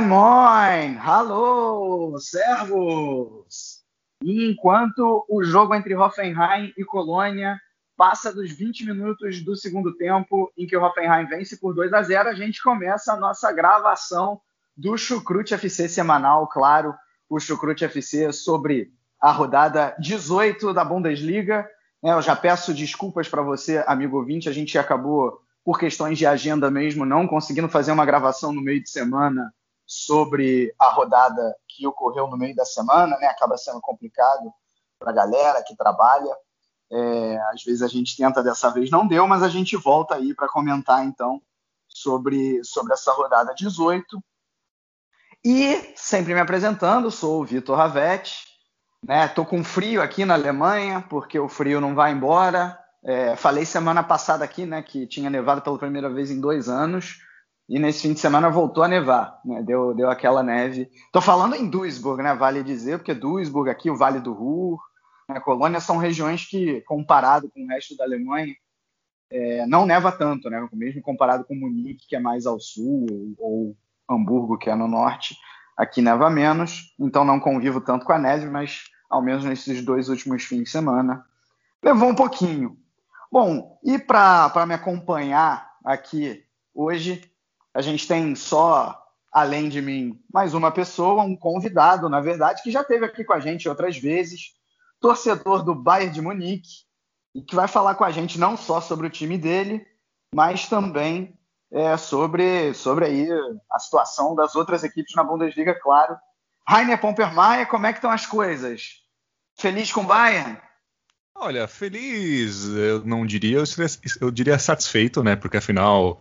Moin, moin! Hallo! Servos! E enquanto o jogo entre Hoffenheim e Colônia passa dos 20 minutos do segundo tempo, em que o Hoffenheim vence por 2 a 0, a gente começa a nossa gravação do Chucrute FC semanal, claro, o Chucrute FC sobre a rodada 18 da Bundesliga. É, eu já peço desculpas para você, amigo ouvinte, a gente acabou, por questões de agenda mesmo, não conseguindo fazer uma gravação no meio de semana sobre a rodada que ocorreu no meio da semana, né? Acaba sendo complicado para a galera que trabalha. É, às vezes a gente tenta, dessa vez não deu, mas a gente volta aí para comentar então sobre, sobre essa rodada 18. E sempre me apresentando, sou o Vitor Ravetti, né? Tô com frio aqui na Alemanha, porque o frio não vai embora. É, falei semana passada aqui, né, que tinha nevado pela primeira vez em dois anos. E nesse fim de semana voltou a nevar, né? deu, deu aquela neve. Estou falando em Duisburg, né? vale dizer, porque Duisburg, aqui o Vale do Ruhr, né? Colônia são regiões que, comparado com o resto da Alemanha, é, não neva tanto, né? mesmo comparado com Munique, que é mais ao sul, ou, ou Hamburgo, que é no norte, aqui neva menos, então não convivo tanto com a neve, mas ao menos nesses dois últimos fins de semana levou um pouquinho. Bom, e para me acompanhar aqui hoje, a gente tem só, além de mim, mais uma pessoa, um convidado, na verdade, que já esteve aqui com a gente outras vezes, torcedor do Bayern de Munique, e que vai falar com a gente não só sobre o time dele, mas também é, sobre, sobre aí a situação das outras equipes na Bundesliga, claro. Rainer Pompermaia, como é que estão as coisas? Feliz com o Bayern? Olha, feliz, eu não diria, eu, seria, eu diria satisfeito, né? Porque afinal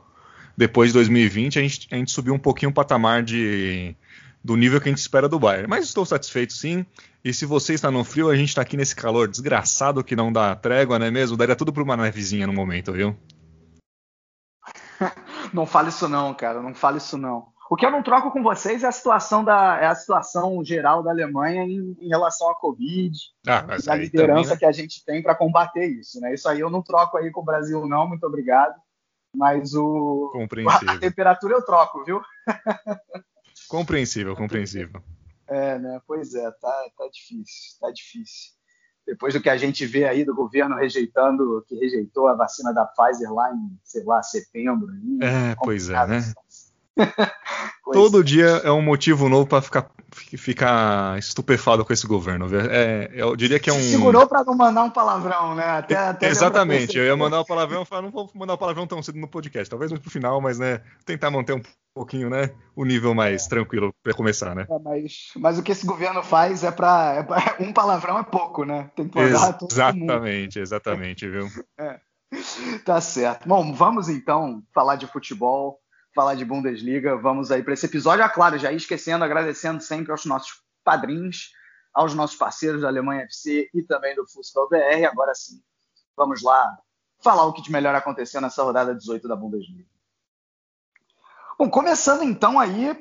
depois de 2020 a gente, a gente subiu um pouquinho o patamar de, do nível que a gente espera do Bayern. Mas estou satisfeito sim. E se você está no frio, a gente está aqui nesse calor desgraçado que não dá trégua, não é mesmo? Daria tudo para uma nevezinha no momento, viu? não fale isso não, cara. Não fale isso não. O que eu não troco com vocês é a situação da é a situação geral da Alemanha em, em relação à Covid, ah, a liderança também, né? que a gente tem para combater isso, né? Isso aí eu não troco aí com o Brasil não, muito obrigado. Mas o compreensível. a temperatura eu troco, viu? compreensível, compreensível. É, né? Pois é, tá, tá difícil, tá difícil. Depois do que a gente vê aí do governo rejeitando, que rejeitou a vacina da Pfizer lá em, sei lá, setembro. é, pois é, né? Todo dia é um motivo novo para ficar, ficar estupefado com esse governo. É, eu diria que é um. Segurou para não mandar um palavrão, né? Até, até Exatamente. Eu ia mandar um palavrão, falar, não vou mandar um palavrão tão cedo no podcast. Talvez no final, mas né, tentar manter um pouquinho, né, o nível mais tranquilo para começar, né? É, mas, mas o que esse governo faz é para é um palavrão é pouco, né? Tem que mandar Ex Exatamente, exatamente, viu? É. Tá certo. Bom, vamos então falar de futebol falar de Bundesliga. Vamos aí para esse episódio. Ah, claro, já esquecendo, agradecendo sempre aos nossos padrinhos, aos nossos parceiros da Alemanha FC e também do Futsal BR. Agora sim, vamos lá falar o que de melhor aconteceu nessa rodada 18 da Bundesliga. Bom, começando então aí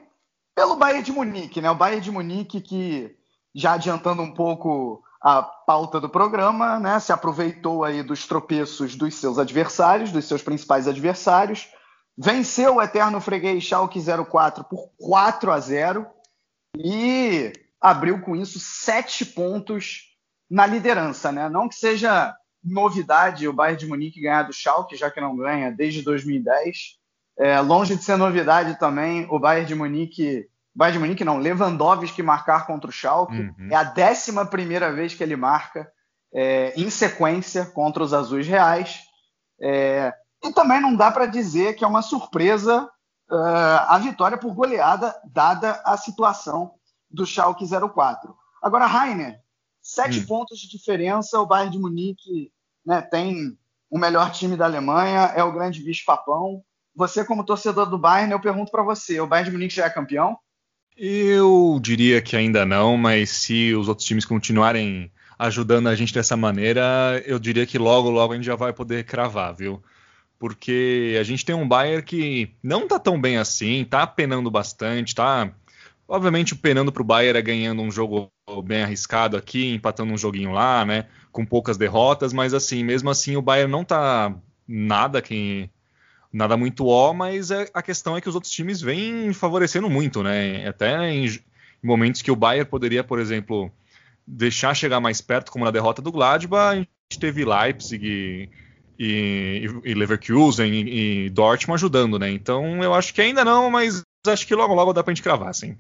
pelo Bayern de Munique, né? O Bayern de Munique que já adiantando um pouco a pauta do programa, né? Se aproveitou aí dos tropeços dos seus adversários, dos seus principais adversários, Venceu o eterno freguês Schalke 04 por 4 a 0 e abriu com isso sete pontos na liderança, né? Não que seja novidade o Bayern de Munique ganhar do Schalke, já que não ganha desde 2010. É, longe de ser novidade também o Bayern de Munique, Bayern de Munique não, Lewandowski marcar contra o Schalke. Uhum. É a décima primeira vez que ele marca é, em sequência contra os Azuis Reais. É, e também não dá para dizer que é uma surpresa uh, a vitória por goleada, dada a situação do Schalke 04. Agora, Rainer, sete hum. pontos de diferença. O Bayern de Munique né, tem o melhor time da Alemanha, é o grande bicho-papão. Você, como torcedor do Bayern, eu pergunto para você: o Bayern de Munique já é campeão? Eu diria que ainda não, mas se os outros times continuarem ajudando a gente dessa maneira, eu diria que logo, logo a gente já vai poder cravar, viu? Porque a gente tem um Bayern que não tá tão bem assim, tá penando bastante, tá obviamente penando pro Bayern é ganhando um jogo bem arriscado aqui, empatando um joguinho lá, né, com poucas derrotas, mas assim, mesmo assim o Bayern não tá nada que nada muito ó, mas é, a questão é que os outros times vêm favorecendo muito, né? Até em, em momentos que o Bayern poderia, por exemplo, deixar chegar mais perto, como na derrota do Gladbach, a gente teve Leipzig e, e, Leverkusen e, e, Dortmund ajudando, né? Então eu acho que ainda não, mas acho que logo logo dá pra gente cravar, sim.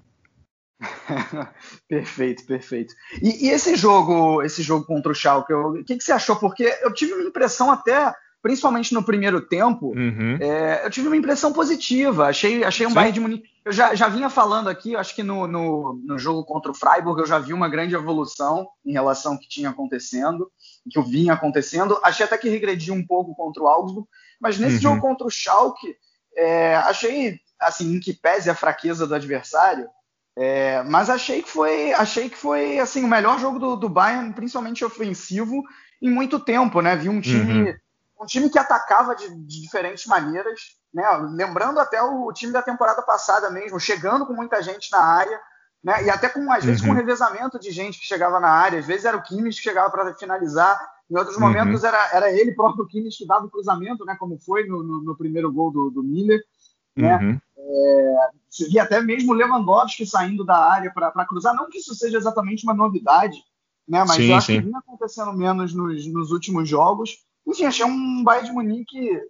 perfeito, perfeito. E, e, esse jogo, esse jogo contra o Schalke, o que, que você achou? Porque eu tive uma impressão até principalmente no primeiro tempo, uhum. é, eu tive uma impressão positiva. Achei, achei um Sim. Bayern de Munique. Eu já, já vinha falando aqui, acho que no, no, no, jogo contra o Freiburg eu já vi uma grande evolução em relação ao que tinha acontecendo, que eu vinha acontecendo. Achei até que regrediu um pouco contra o Augsburg, mas nesse uhum. jogo contra o Schalke, é, achei, assim, em que pese a fraqueza do adversário, é, mas achei que foi, achei que foi assim o melhor jogo do, do Bayern, principalmente ofensivo, em muito tempo, né? Vi um time uhum um time que atacava de, de diferentes maneiras, né? Lembrando até o, o, time da temporada passada mesmo, chegando com muita gente na área, né? E até com às vezes uhum. com revezamento de gente que chegava na área, às vezes era o Kimmich que chegava para finalizar, em outros uhum. momentos era, era ele próprio Kimmich que dava o cruzamento, né? Como foi no, no, no primeiro gol do, do Miller, né? Uhum. É, e até mesmo Lewandowski saindo da área para cruzar, não que isso seja exatamente uma novidade, né? Mas sim, eu acho sim. que vinha acontecendo menos nos, nos últimos jogos. Enfim, achei um Bayern de Munique,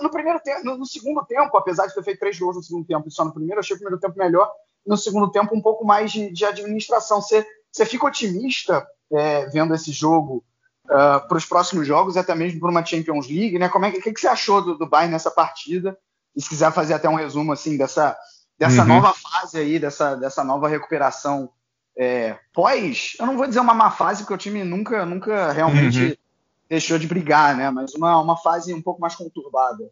no primeiro tempo, no, segundo tempo, apesar de ter feito três gols no segundo tempo e só no primeiro, achei o primeiro tempo melhor. No segundo tempo, um pouco mais de, de administração. Você, você fica otimista é, vendo esse jogo uh, ah, para os próximos jogos, até mesmo para uma Champions League, né? Como é que, que, que você achou do, do Bayern nessa partida? E se quiser fazer até um resumo assim dessa, dessa uhum. nova fase aí, dessa, dessa nova recuperação é, pós, eu não vou dizer uma má fase, porque o time nunca, nunca realmente uhum deixou de brigar, né? Mas uma, uma fase um pouco mais conturbada.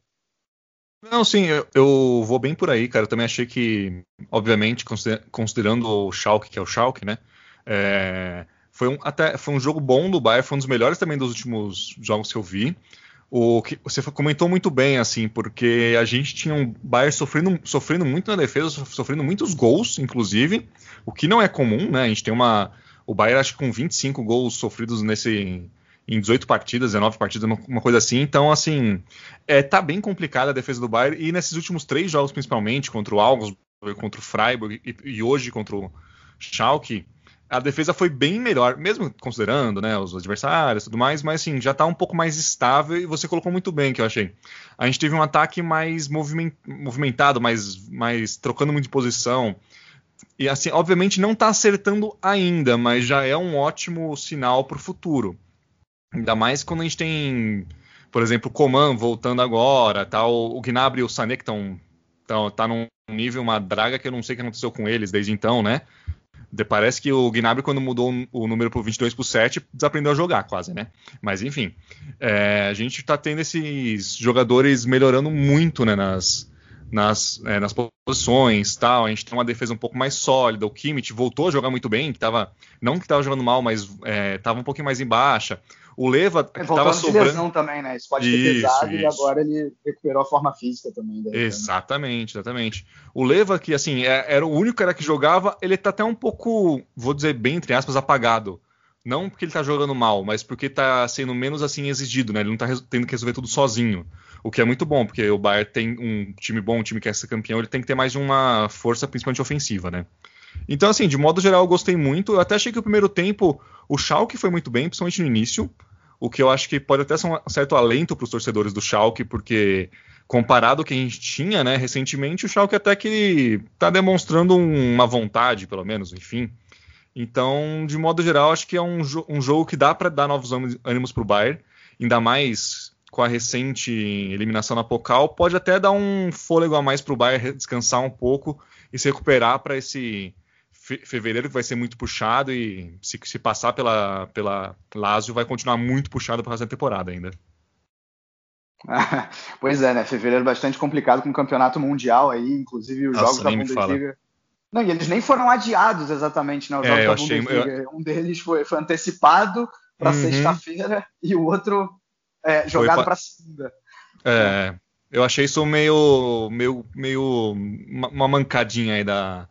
Não, sim, eu, eu, vou bem por aí, cara. Eu também achei que, obviamente, considerando o Schalke, que é o Schalke, né? É, foi, um, até, foi um jogo bom do Bayern, foi um dos melhores também dos últimos jogos que eu vi. O que você comentou muito bem, assim, porque a gente tinha um Bayern sofrendo, sofrendo muito na defesa, sofrendo muitos gols, inclusive, o que não é comum, né? A gente tem uma. O Bayern, acho que com 25 gols sofridos nesse, em 18 partidas, 19 partidas, uma, coisa assim. Então, assim, é, tá bem complicada a defesa do Bayern. E nesses últimos três jogos, principalmente, contra o Augsburg, contra o Freiburg e, e hoje contra o Schalke, a defesa foi bem melhor, mesmo considerando né, os adversários e tudo mais, mas assim, já está um pouco mais estável e você colocou muito bem, que eu achei. A gente teve um ataque mais movimentado, mais, mais trocando muito de posição. E assim, obviamente não está acertando ainda, mas já é um ótimo sinal para o futuro. Ainda mais quando a gente tem, por exemplo, o Coman voltando agora, tá, o, o Gnabry e o Sané que estão tá, tá num nível, uma draga que eu não sei o que aconteceu com eles desde então, né? De, parece que o Gnabry, quando mudou o número para 22 por 7, desaprendeu a jogar quase, né? Mas enfim, é, a gente está tendo esses jogadores melhorando muito né, nas, nas, é, nas posições tal. A gente tem uma defesa um pouco mais sólida. O Kimmich voltou a jogar muito bem, que tava, não que estava jogando mal, mas estava é, um pouquinho mais em baixa. O Leva é, estava sobrando. Lesão também, né? Isso pode ser pesado isso. e agora ele recuperou a forma física também. Daí, exatamente, né? exatamente. O Leva, que assim, é, era o único cara que jogava, ele tá até um pouco, vou dizer bem, entre aspas, apagado. Não porque ele tá jogando mal, mas porque tá sendo menos assim exigido, né? Ele não tá tendo que resolver tudo sozinho. O que é muito bom, porque o Bayern tem um time bom, um time que quer ser campeão, ele tem que ter mais uma força, principalmente ofensiva, né? Então, assim, de modo geral, eu gostei muito. Eu até achei que o primeiro tempo o Schalke foi muito bem, principalmente no início o que eu acho que pode até ser um certo alento para os torcedores do Schalke, porque comparado ao que a gente tinha, né, recentemente, o Schalke até que está demonstrando uma vontade, pelo menos, enfim. Então, de modo geral, acho que é um, jo um jogo que dá para dar novos ânimos para o Bayern, ainda mais com a recente eliminação na Pokal, pode até dar um fôlego a mais para o Bayern descansar um pouco e se recuperar para esse fevereiro que vai ser muito puxado e se, se passar pela, pela Lazio vai continuar muito puxado para da temporada ainda. pois é, né? Fevereiro bastante complicado com o campeonato mundial aí, inclusive os Nossa, jogos da Bundesliga. Não, e eles nem foram adiados exatamente, né? Os é, jogos da Bundesliga. Um deles foi, foi antecipado para uhum. sexta-feira e o outro é, jogado para segunda. É, eu achei isso meio, meio, meio uma mancadinha aí da,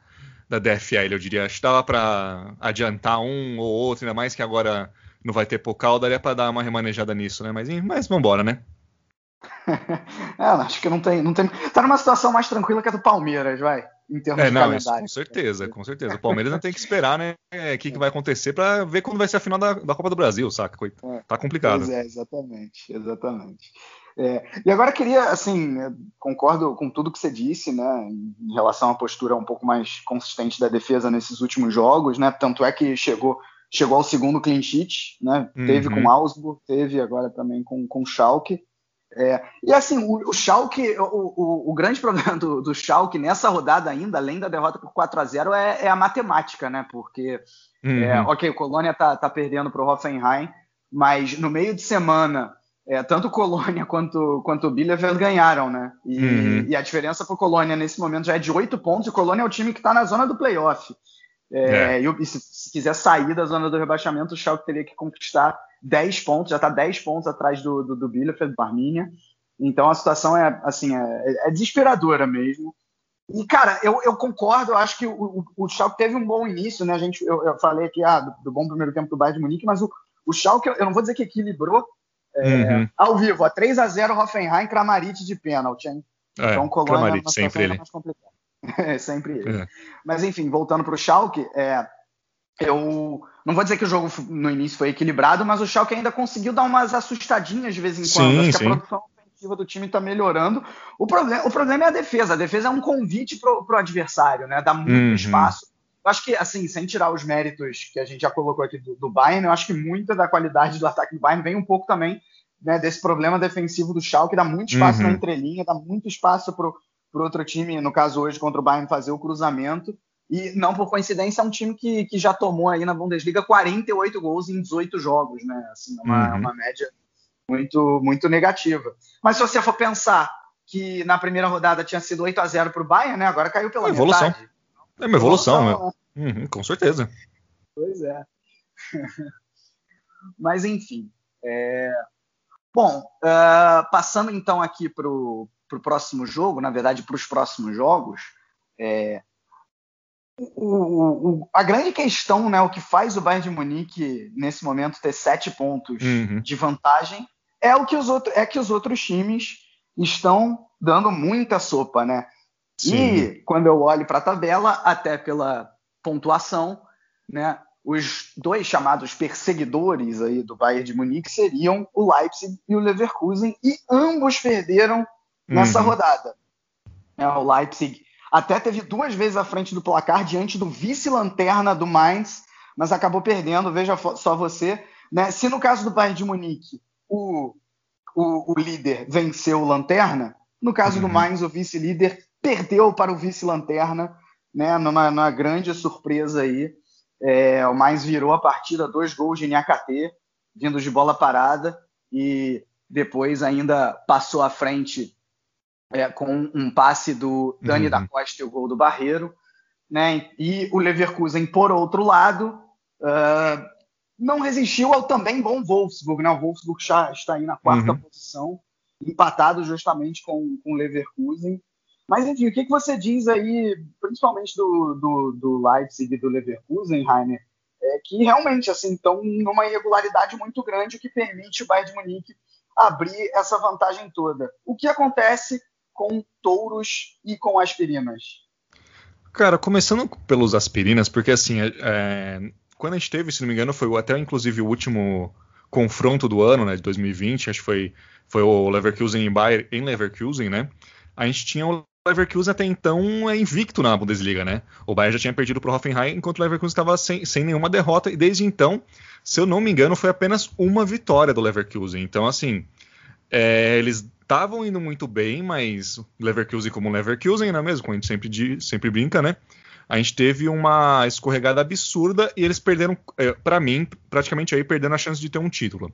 da DFL, eu diria. Acho que dava para adiantar um ou outro, ainda mais que agora não vai ter Pocal, daria para dar uma remanejada nisso, né? Mas, mas vambora, né? é, acho que não tem, não tem. Tá numa situação mais tranquila que a do Palmeiras, vai. Em termos é, de não, calendário. com certeza, com certeza. O Palmeiras não tem que esperar, né? O que, que vai acontecer para ver quando vai ser a final da, da Copa do Brasil, saca? É, tá complicado. Pois é, exatamente, exatamente. É, e agora queria, assim, concordo com tudo que você disse, né, em relação à postura um pouco mais consistente da defesa nesses últimos jogos, né, tanto é que chegou, chegou ao segundo clean sheet, né, teve uhum. com Augsburg, teve agora também com, com Schalke, é, e assim, o, o Schalke, o, o, o, grande problema do, do Schalke nessa rodada ainda, além da derrota por 4 a 0 é, é a matemática, né? Porque, é, uhum. é, ok, o Colônia tá, tá perdendo para o Hoffenheim, mas no meio de semana, é, tanto o Colônia quanto, quanto o Bielefeld ganharam, né? E, uhum. e a diferença para o Colônia nesse momento já é de 8 pontos, e o Colônia é o time que está na zona do playoff. É, é. E, e se, se, quiser sair da zona do rebaixamento, o Schalke teria que conquistar 10 pontos, já está 10 pontos atrás do, do, do Bielefeld, do Arminia. Então a situação é assim é, é, desesperadora mesmo. E, cara, eu, eu concordo, eu acho que o, o, o, Schalke teve um bom início, né? A gente, eu, eu falei aqui ah, do, do, bom primeiro tempo do Bayern de Munique, mas o, o Schalke, eu não vou dizer que equilibrou é, uhum. ao vivo, a 3 a 0 Hoffenheim, Kramaric de pênalti, hein? É, então, Colônia Kramaric, sempre ele. mais complicada. é sempre ele. É. Mas, enfim, voltando para o Schalke, é, eu não vou dizer que o jogo no início foi equilibrado, mas o Schalke ainda conseguiu dar umas assustadinhas de vez em quando. Sim, Acho sim. que a produção ofensiva do time está melhorando. O problema, o problema é a defesa. A defesa é um convite para o adversário, né? Dá muito uhum. espaço. Eu acho que, assim, sem tirar os méritos que a gente já colocou aqui do, do Bayern, eu acho que muita da qualidade do ataque do Bayern vem um pouco também né, desse problema defensivo do Schalke, dá muito espaço uhum. na entrelinha, dá muito espaço para o outro time, no caso hoje contra o Bayern, fazer o cruzamento. E não por coincidência, é um time que, que já tomou aí na Bundesliga 48 gols em 18 jogos, né? Assim, uma, uhum. uma média muito, muito negativa. Mas se você for pensar que na primeira rodada tinha sido 8 a 0 para o Bayern, né? Agora caiu pela uma evolução. É uma evolução, evolução né? uhum, com certeza. Pois é. Mas enfim. É... Bom, uh, passando então aqui para o próximo jogo, na verdade para os próximos jogos, é, o, o, a grande questão, né, o que faz o Bayern de Munique nesse momento ter sete pontos uhum. de vantagem é o que os outros é que os outros times estão dando muita sopa, né? Sim. E quando eu olho para a tabela, até pela pontuação, né, os dois chamados perseguidores aí do Bayern de Munique seriam o Leipzig e o Leverkusen e ambos perderam nessa uhum. rodada. É, o Leipzig até teve duas vezes à frente do placar diante do vice-lanterna do Mainz, mas acabou perdendo. Veja só você. Né? Se no caso do Bayern de Munique o, o, o líder venceu o lanterna, no caso uhum. do Mainz o vice-líder perdeu para o vice-lanterna, né? numa, numa, grande surpresa aí. É, o Mainz virou a partida, dois gols de Nhakate, vindos de bola parada, e depois ainda passou à frente é, com um passe do Dani uhum. da Costa e o gol do Barreiro. Né? E o Leverkusen, por outro lado, uh, não resistiu ao também bom Wolfsburg. Né? O Wolfsburg já está aí na quarta uhum. posição, empatado justamente com, com o Leverkusen. Mas, enfim, o que, que você diz aí, principalmente do, do, do Leipzig e do Leverkusen, Rainer? É que realmente assim estão numa irregularidade muito grande, o que permite o Bayern de Munique abrir essa vantagem toda. O que acontece com touros e com aspirinas? Cara, começando pelos aspirinas, porque assim, é, é, quando a gente teve, se não me engano, foi até inclusive o último confronto do ano, né, de 2020, acho que foi, foi o Leverkusen em Bayern em Leverkusen, né? A gente tinha o Leverkusen até então é invicto na Bundesliga, né? O Bayern já tinha perdido para o Hoffenheim, enquanto o Leverkusen estava sem, sem nenhuma derrota, e desde então, se eu não me engano, foi apenas uma vitória do Leverkusen. Então, assim, é, eles estavam indo muito bem, mas Leverkusen como Leverkusen, não é mesmo? Como a gente sempre, sempre brinca, né? a gente teve uma escorregada absurda e eles perderam, é, para mim, praticamente aí perdendo a chance de ter um título.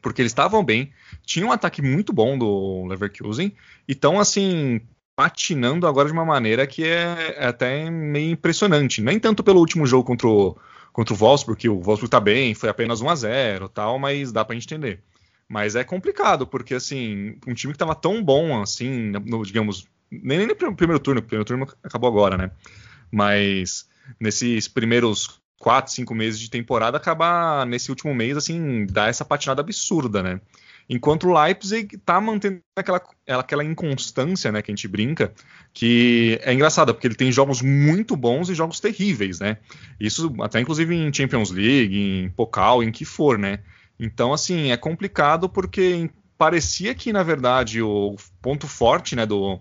Porque eles estavam bem, tinham um ataque muito bom do Leverkusen e estão assim patinando agora de uma maneira que é, é, até meio impressionante. Nem tanto pelo último jogo contra o, contra o Wolfsburg, que o Wolfsburg tá bem, foi apenas 1 a 0 tal, mas dá pra gente entender. Mas é complicado, porque assim, um time que tava tão bom assim, no, digamos, nem, nem no primeiro turno, o primeiro turno acabou agora, né? Mas nesses primeiros quatro, cinco meses de temporada, acabar nesse último mês, assim, dar essa patinada absurda, né? Enquanto o Leipzig tá mantendo aquela, aquela inconstância, né, que a gente brinca, que é engraçada, porque ele tem jogos muito bons e jogos terríveis, né? Isso até inclusive em Champions League, em Pokal, em que for, né? Então, assim, é complicado porque parecia que, na verdade, o ponto forte, né, do,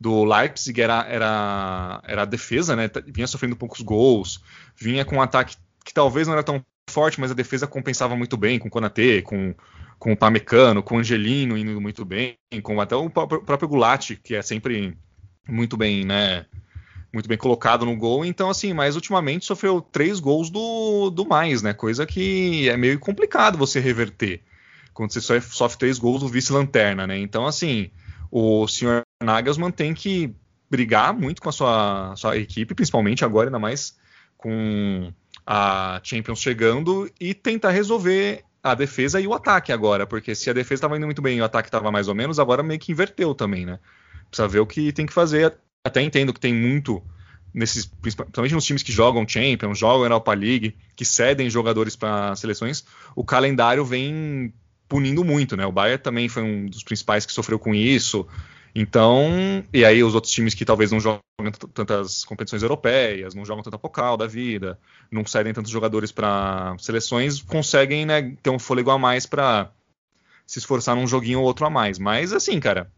do Leipzig era, era, era a defesa, né? Vinha sofrendo poucos gols, vinha com um ataque que talvez não era tão forte, mas a defesa compensava muito bem com o Konate, com, com o Pamecano, com o Angelino indo muito bem, com até o próprio Gulati, que é sempre muito bem, né? Muito bem colocado no gol. Então, assim, mas ultimamente sofreu três gols do, do mais, né? Coisa que é meio complicado você reverter. Quando você sofre três gols do vice-lanterna, né? Então, assim, o senhor Nagelsmann tem que brigar muito com a sua, sua equipe, principalmente agora, ainda mais com a Champions chegando, e tentar resolver a defesa e o ataque agora, porque se a defesa estava indo muito bem e o ataque estava mais ou menos, agora meio que inverteu também, né? Precisa ver o que tem que fazer. Até entendo que tem muito nesses, principalmente nos times que jogam Champions, jogam Europa League, que cedem jogadores para seleções, o calendário vem punindo muito, né? O Bayern também foi um dos principais que sofreu com isso. Então, e aí os outros times que talvez não jogam tantas competições europeias, não jogam tanta Pokal da vida, não cedem tantos jogadores para seleções, conseguem né, ter um fôlego a mais para se esforçar num joguinho ou outro a mais. Mas assim, cara,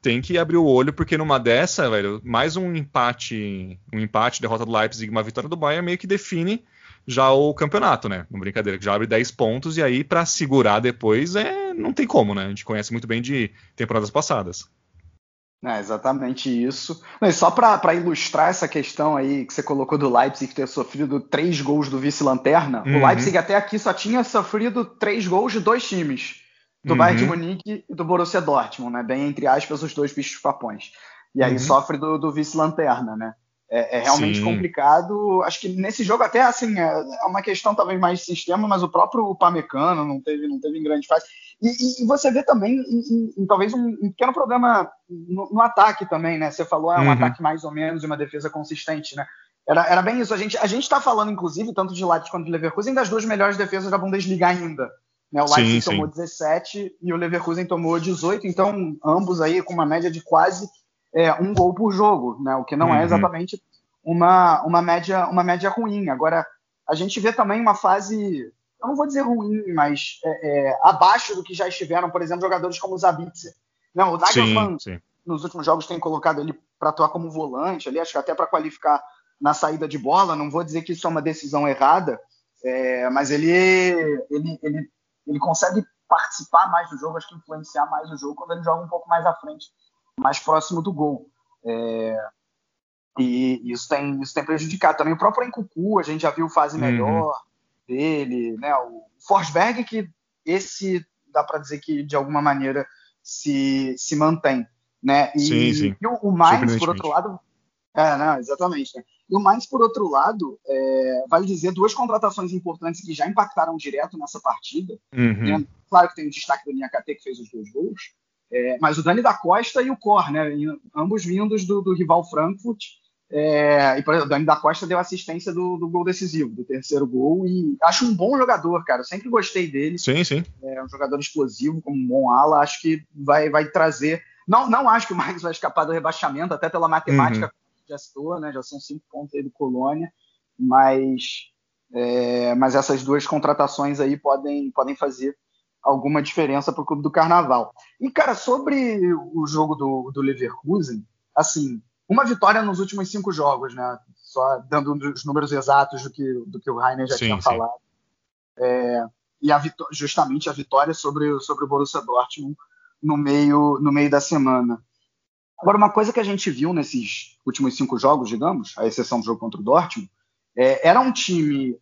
tem que abrir o olho porque numa dessa, velho, mais um empate, um empate, derrota do Leipzig, uma vitória do Bayern meio que define já o campeonato, né? Não brincadeira, que já abre 10 pontos e aí para segurar depois é não tem como, né? A gente conhece muito bem de temporadas passadas. É exatamente isso. e só para ilustrar essa questão aí que você colocou do Leipzig ter sofrido três gols do vice-lanterna, uhum. o Leipzig até aqui só tinha sofrido três gols de dois times, do uhum. Bayern de Munique e do Borussia Dortmund, né? Bem entre aspas os dois bichos papões. E aí uhum. sofre do, do vice-lanterna, né? É, é realmente Sim. complicado. Acho que nesse jogo até assim é, é uma questão talvez mais de sistema, mas o próprio Pamecano não teve, não teve em grande fase. E, e, e você vê também em, em, talvez um, um, pequeno problema no, no, ataque também, né? Você falou é um uhum. ataque mais ou menos e uma defesa consistente, né? Era, era bem isso. A gente a gente está falando inclusive tanto de Leipzig quanto de Leverkusen das duas melhores defesas da Bundesliga ainda. Né? O Leipzig sim, tomou sim. 17 e o Leverkusen tomou 18, então ambos aí com uma média de quase é, um gol por jogo, né? O que não é uhum. é exatamente uma, uma, média, uma média ruim. Agora, a gente vê também uma fase, eu não vou dizer ruim, mas é, é, abaixo do que já estiveram, por exemplo, jogadores como o Zabitzer. Não, o Nagelsmann, sim, sim. nos últimos jogos, tem colocado ele para atuar como volante ali, acho que até para qualificar na saída de bola. Não vou dizer que isso é uma decisão errada, é, mas ele, ele, ele, ele consegue participar mais do jogo, acho que influenciar mais o jogo quando ele joga um pouco mais à frente mais próximo do gol. É, e isso tem, isso tem prejudicado também. O próprio Encucu, a gente já viu fase uhum. melhor uhum. dele, né? O Forsberg, que esse dá para dizer que de alguma maneira se, se mantém. Né? E, sim, sim. e o, o Mainz, por outro lado. É, não, exatamente. Né? E o Mainz, por outro lado, é, vale dizer duas contratações importantes que já impactaram direto nessa partida. Uhum. Né? Claro que tem o destaque do Niakate, que fez os dois gols. É, mas o Dani da Costa e o Cor, né? Ambos vindos do, do rival Frankfurt. É, e por exemplo, o Dani da Costa deu assistência do, do, gol decisivo, do terceiro gol, e acho um bom jogador, cara. Eu sempre gostei dele. Sim, sim. É um jogador explosivo, como um bom ala. Acho que vai, vai trazer. Não, não acho que o Marcos vai escapar do rebaixamento, até pela matemática uhum. que já citou, né? Já são cinco pontos aí do Colônia, mas, é, mas essas duas contratações aí podem, podem fazer alguma diferença para o clube do Carnaval. E, cara, sobre o jogo do, do Leverkusen, assim, uma vitória nos últimos cinco jogos, né? Só dando os números exatos do que, do que o Rainer já sim, tinha sim. falado. É, e a justamente a vitória sobre, sobre o Borussia Dortmund no meio, no meio da semana. Agora, uma coisa que a gente viu nesses últimos cinco jogos, digamos, à exceção do jogo contra o Dortmund, é, era um time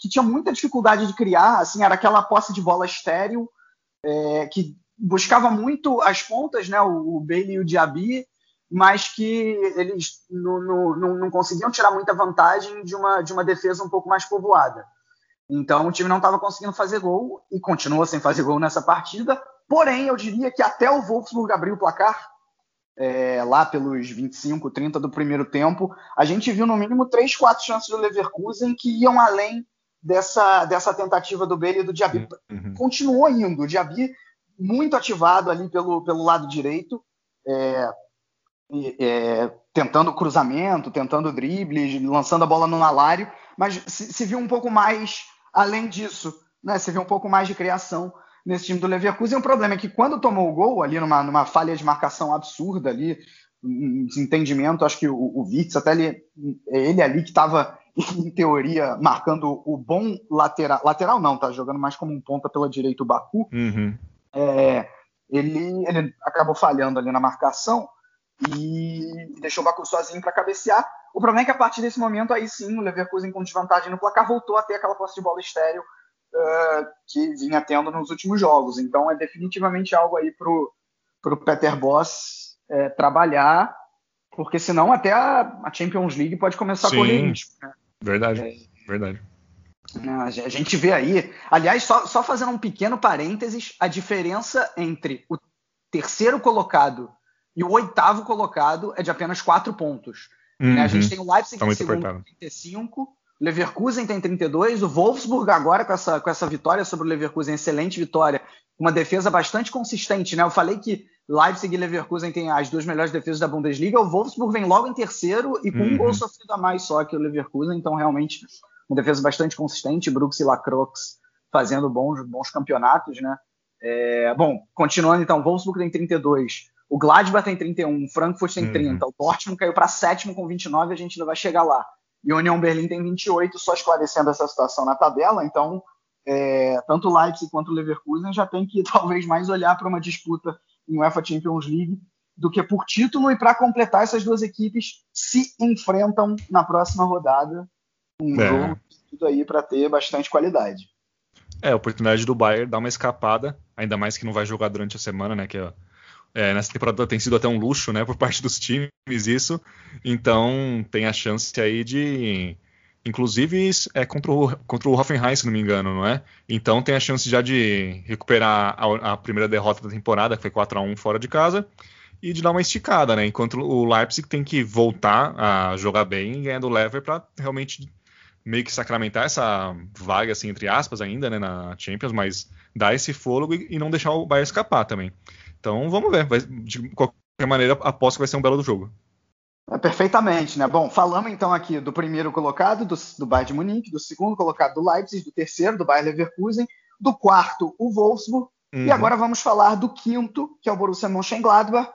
que tinha muita dificuldade de criar, assim, era aquela posse de bola estéreo, é, que buscava muito as pontas, né, o, o Bailey e o Diaby, mas que eles não, não, não, conseguiam tirar muita vantagem de uma, de uma defesa um pouco mais povoada. Então o time não estava conseguindo fazer gol e continua sem fazer gol nessa partida. Porém, eu diria que até o Wolfsburg abriu o placar, é, lá pelos 25, 30 do primeiro tempo, a gente viu no mínimo 3, 4 chances do Leverkusen que iam além dessa, dessa tentativa do Bailey e do Diaby. Uhum. Continuou indo, o Diaby muito ativado ali pelo, pelo lado direito. É, é, tentando cruzamento, tentando drible, lançando a bola no alário, mas se, se, viu um pouco mais além disso, né? Se viu um pouco mais de criação nesse time do Leverkusen. O problema é que quando tomou o gol ali numa, numa falha de marcação absurda ali, um desentendimento, acho que o, o Vitz, até ele, ele ali que estava em teoria marcando o bom lateral, lateral não, tá jogando mais como um ponta pela direita o Baku. Uhum. É, ele, ele acabou falhando ali na marcação e deixou o Baku sozinho para cabecear. O problema é que a partir desse momento, aí sim, o Leverkusen com desvantagem no placar voltou a ter aquela posse de bola estéreo uh, que vinha tendo nos últimos jogos. Então é definitivamente algo aí pro, pro Peter Boss é, trabalhar, porque senão até a, a, Champions League pode começar sim, a correr risco. Né? Verdade, é, verdade. A gente vê aí, aliás, só, só fazendo um pequeno parênteses, a diferença entre o terceiro colocado e o oitavo colocado é de apenas quatro pontos. Uhum. Né? A gente uhum. tem o Leipzig tá em segundo com 35, o Leverkusen tem 32, o Wolfsburg agora com essa, com essa vitória sobre o Leverkusen, excelente vitória, uma defesa bastante consistente. Né? Eu falei que Leipzig e Leverkusen têm as duas melhores defesas da Bundesliga, o Wolfsburg vem logo em terceiro e com uhum. um gol sofrido a mais só que o Leverkusen, então realmente uma defesa bastante consistente, Brooks e Lacroix fazendo bons, bons campeonatos, né? É, bom, continuando então, Wolfsburg tem 32, o Gladbach tem 31, o Frankfurt tem 30, uhum. o Dortmund caiu para sétimo com 29, a gente ainda vai chegar lá. E o União Berlim tem 28, só esclarecendo essa situação na tabela. Então, é, tanto o Leipzig quanto o Leverkusen já tem que talvez mais olhar para uma disputa em UEFA Champions League do que por título. E para completar, essas duas equipes se enfrentam na próxima rodada. Um é. jogo tudo aí para ter bastante qualidade. É, a oportunidade do Bayern dar uma escapada, ainda mais que não vai jogar durante a semana, né? Que é nessa temporada tem sido até um luxo, né, por parte dos times isso. Então tem a chance aí de, inclusive é contra o, contra o Hoffenheim, se não me engano, não é? Então tem a chance já de recuperar a, a primeira derrota da temporada, que foi 4 a 1 fora de casa, e de dar uma esticada, né? Enquanto o Leipzig tem que voltar a jogar bem, ganhando lever para realmente meio que sacramentar essa vaga, assim, entre aspas, ainda, né, na Champions, mas dar esse fôlego e, e não deixar o Bayern escapar também. Então vamos ver. Vai, de qualquer maneira, aposto que vai ser um belo do jogo. É, perfeitamente, né? Bom, falamos então aqui do primeiro colocado, do, do Bayern de Munique, do segundo colocado do Leipzig, do terceiro do Bayern Leverkusen, do quarto o Wolfsburg, uhum. e agora vamos falar do quinto, que é o Borussia Mönchengladbach,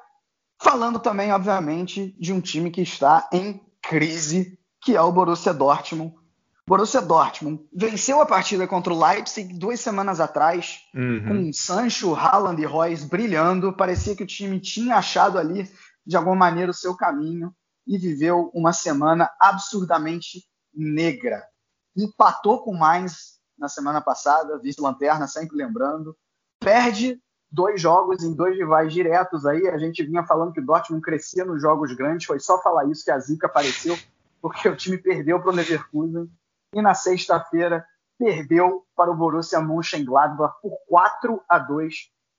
falando também, obviamente, de um time que está em crise, que é o Borussia Dortmund, Borussia Dortmund venceu a partida contra o Leipzig duas semanas atrás, uhum. com Sancho, Haaland e Royce brilhando. Parecia que o time tinha achado ali, de alguma maneira, o seu caminho e viveu uma semana absurdamente negra. Empatou com mais na semana passada, vice-lanterna, sempre lembrando. Perde dois jogos em dois rivais diretos aí. A gente vinha falando que o Dortmund crescia nos jogos grandes, foi só falar isso que a zica apareceu, porque o time perdeu para o Leverkusen e na sexta-feira perdeu para o Borussia Mönchengladbach por 4 a 2.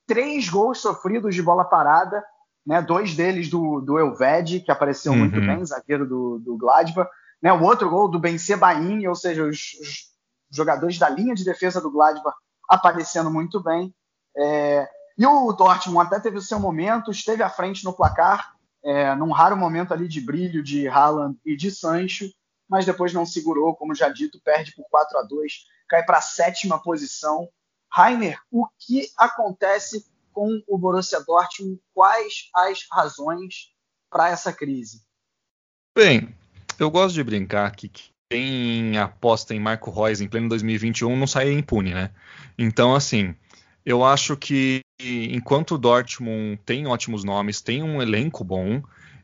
Três gols sofridos de bola parada, né? dois deles do, do Elved, que apareceu uhum. muito bem, zagueiro do, do Gladbach. Né? O outro gol do Ben Sebaini, ou seja, os, os, jogadores da linha de defesa do Gladbach aparecendo muito bem. É, e o Dortmund até teve o seu momento, esteve à frente no placar, é, num raro momento ali de brilho de Haaland e de Sancho, mas depois não segurou, como já dito, perde por 4 a 2 cai para a sétima posição. Rainer, o que acontece com o Borussia Dortmund? Quais as razões para essa crise? Bem, eu gosto de brincar que quem aposta em Marco Reus em pleno 2021 não sai impune, né? Então, assim, Eu acho que enquanto o Dortmund tem ótimos nomes, tem um elenco bom,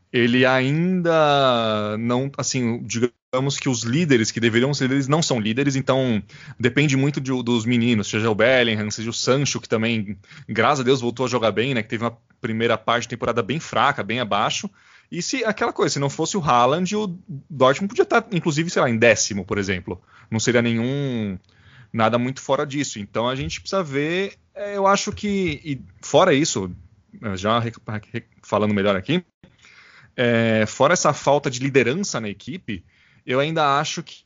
ele ainda não, assim, digamos que os líderes que deveriam ser líderes não são líderes, então depende muito de, dos meninos, seja o Bellingham, seja o Sancho, que também, graças a Deus, voltou a jogar bem, né? Que teve uma primeira parte de temporada bem fraca, bem abaixo. E se aquela coisa, se não fosse o Haaland, o Dortmund podia estar, inclusive, sei lá, em décimo, por exemplo. Não seria nenhum nada muito fora disso. Então a gente precisa ver. É, eu acho que, e fora isso, já falando melhor aqui, é, fora essa falta de liderança na equipe, eu ainda acho que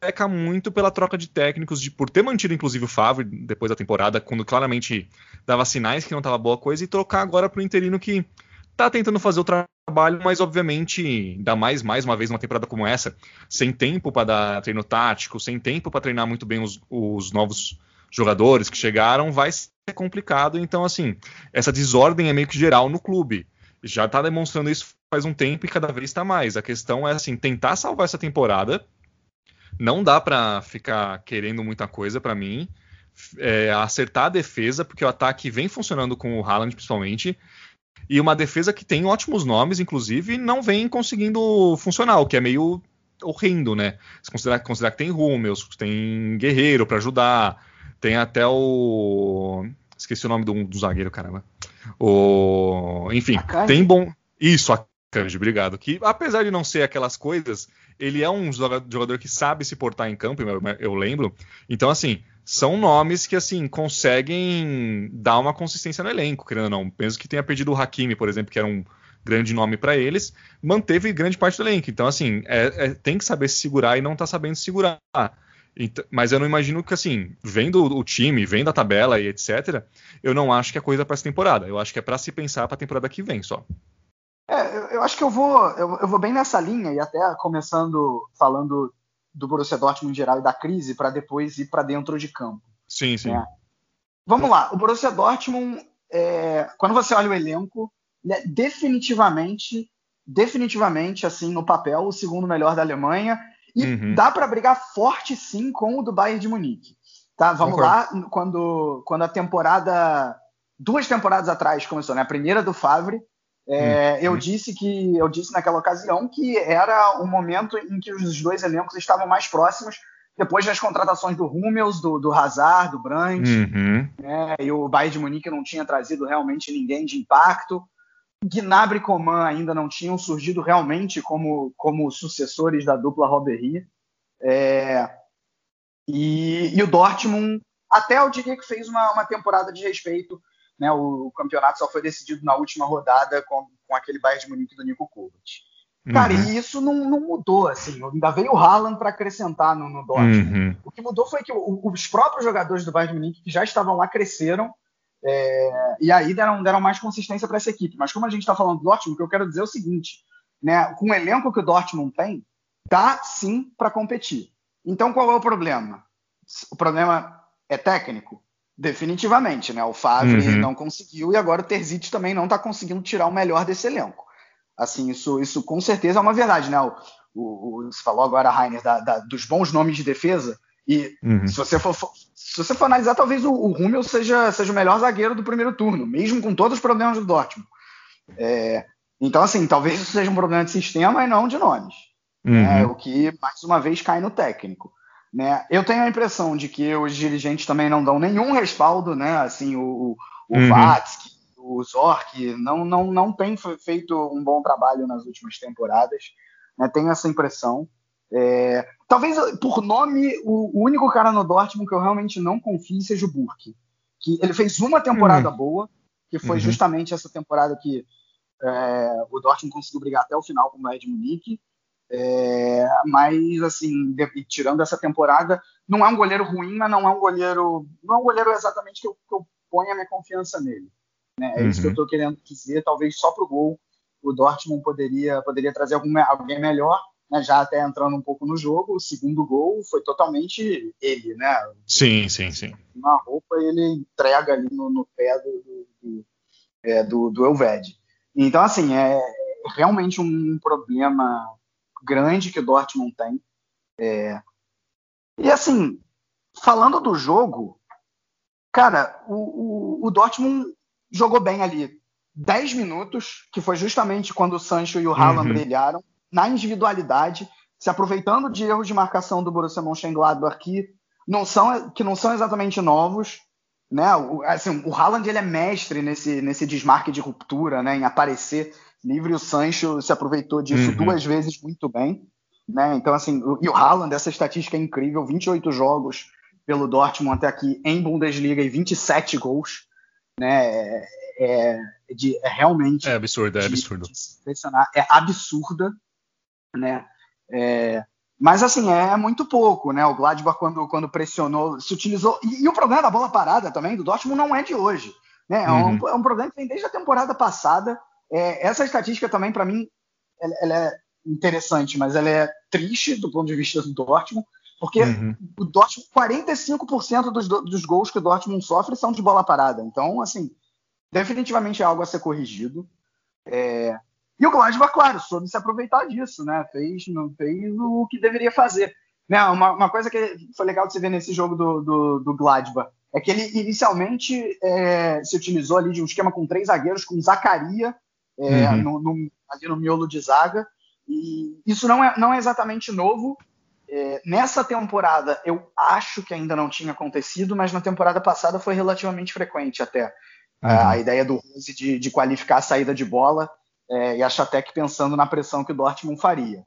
peca muito pela troca de técnicos, de, por ter mantido inclusive o Favre depois da temporada, quando claramente dava sinais que não estava boa coisa, e trocar agora para o interino que está tentando fazer o trabalho, mas obviamente, ainda mais mais uma vez numa temporada como essa, sem tempo para dar treino tático, sem tempo para treinar muito bem os, os novos jogadores que chegaram, vai ser complicado. Então, assim, essa desordem é meio que geral no clube. Já está demonstrando isso faz um tempo e cada vez está mais. A questão é assim, tentar salvar essa temporada. Não dá para ficar querendo muita coisa para mim. É, acertar a defesa, porque o ataque vem funcionando com o Haaland principalmente. E uma defesa que tem ótimos nomes, inclusive, não vem conseguindo funcionar, o que é meio horrendo, né? Se considerar, considerar que tem Rummels, tem Guerreiro para ajudar, tem até o. Esqueci o nome do, do zagueiro, caramba. O... Enfim, tem bom. Isso, a Kanji, obrigado. Que apesar de não ser aquelas coisas, ele é um jogador que sabe se portar em campo, eu, lembro. Então, assim, são nomes que assim conseguem dar uma consistência no elenco, querendo ou não. Penso que tenha perdido o Hakimi, por exemplo, que era um grande nome para eles, manteve grande parte do elenco. Então, assim, é, é, tem que saber se segurar e não tá sabendo se segurar. Então, mas eu não imagino que, assim, vendo o time, vendo a tabela e etc., eu não acho que é coisa para essa temporada. Eu acho que é para se pensar para a temporada que vem só. É, eu acho que eu vou, eu, eu, vou bem nessa linha, e até começando falando do Borussia Dortmund em geral e da crise, para depois ir para dentro de campo. Sim, sim. É. Vamos lá, o Borussia Dortmund, é, quando você olha o elenco, é definitivamente, definitivamente, assim, no papel, o segundo melhor da Alemanha, e uhum. dá para brigar forte, sim, com o do Bayern de Munique. Tá, vamos Concordo. lá, quando, quando a temporada, duas temporadas atrás começou, né? A primeira do Favre, é, hum. Eu disse que eu disse naquela ocasião que era um momento em que os dois elencos estavam mais próximos depois das contratações do Hummels, do, do Hazard, do Brandt, uhum. né, e o Bayern de Munique não tinha trazido realmente ninguém de impacto. Gnabry e Coman ainda não tinham surgido realmente como, como sucessores da dupla Robert é, e, e, o Dortmund, até eu diria que fez uma, uma temporada de respeito né, o campeonato só foi decidido na última rodada com, com aquele Bayern de Munique do Nico Kovac. Cara, uhum. e isso não, não, mudou, assim. Ainda veio o Haaland para acrescentar no, no Dortmund. Uhum. O que mudou foi que o, os próprios jogadores do Bayern de Munique que já estavam lá cresceram é, e aí deram, deram mais consistência para essa equipe. Mas como a gente está falando do Dortmund, o que eu quero dizer é o seguinte, né? Com o elenco que o Dortmund tem, dá sim para competir. Então qual é o problema? O problema é técnico? Definitivamente, né? O Favre uhum. não conseguiu e agora o Terzic também não está conseguindo tirar o melhor desse elenco. Assim, isso, isso com certeza é uma verdade, né? O, o, o você falou agora, Rainer, da, da, dos bons nomes de defesa. E uhum. se, você for, se você for analisar, talvez o, o Rummel seja, seja o melhor zagueiro do primeiro turno, mesmo com todos os problemas do Dortmund. É, então, assim, talvez isso seja um problema de sistema e não de nomes. Uhum. É, o que, mais uma vez, cai no técnico. Né? Eu tenho a impressão de que os dirigentes também não dão nenhum respaldo, né? Assim, o, o uhum. Vatsky, o Zork não, não, não tem feito um bom trabalho nas últimas temporadas. Né? Tenho essa impressão. É, talvez por nome, o, único cara no Dortmund que eu realmente não confio seja o Burke. Que ele fez uma temporada uhum. boa, que foi uhum. justamente essa temporada que é, o Dortmund conseguiu brigar até o final com o Bayern de Munique. É, mas, assim, de, tirando essa temporada, não é um goleiro ruim, mas não é um goleiro. Não é um goleiro exatamente que eu, que eu ponho a minha confiança nele. Né? É uhum. isso que eu estou uhum. querendo dizer. Talvez só para o gol o Dortmund poderia, poderia trazer algum, alguém melhor, né? já até entrando um pouco no jogo. O segundo gol foi totalmente ele, né? Sim, sim, sim. Na roupa ele entrega ali no, no pé do, do, do, é, do, do Elved. Então, assim, é realmente um problema grande que o Dortmund tem. É... E assim, falando do jogo, Cara, o, o, o Dortmund jogou bem ali 10 minutos, que foi justamente quando o Sancho e o Haaland uhum. brilharam, na individualidade, se aproveitando de erros de marcação do Borussia Mönchengladbach que não são, que não são exatamente novos, né? O, assim, o Haaland ele é mestre nesse, nesse desmarque de ruptura, né? Em aparecer livre. O Sancho se aproveitou disso uhum. duas vezes muito bem, né? Então assim, o, e o Haaland essa estatística é incrível, 28 jogos pelo Dortmund até aqui em Bundesliga e 27 gols, né? É, é, de, é realmente é absurdo, é absurdo. é absurda, né? É, mas assim, é muito pouco, né? O Gladbach, quando, quando pressionou, se utilizou. E, e, o problema da bola parada também do Dortmund não é de hoje. Né? É, um, uhum. é um problema que vem desde a temporada passada. É, essa estatística também, para mim, ela, ela, é interessante, mas ela é triste do ponto de vista do Dortmund, porque uhum. o Dortmund, 45% dos, dos gols que o Dortmund sofre são de bola parada. Então, assim, definitivamente é algo a ser corrigido. É, e o Gladbach, claro, soube se aproveitar disso, né? Fez, não fez o que deveria fazer. Né? Uma, uma coisa que foi legal de você ver nesse jogo do, do, do Gladbach é que ele inicialmente é, se utilizou ali de um esquema com três zagueiros, com Zacaria é, uhum. no, no, ali no miolo de zaga. E isso não é, não é exatamente novo. É, nessa temporada, eu acho que ainda não tinha acontecido, mas na temporada passada foi relativamente frequente até. Uhum. A ideia do Rose de, de qualificar a saída de bola é, e a Chatec pensando na pressão que o Dortmund faria.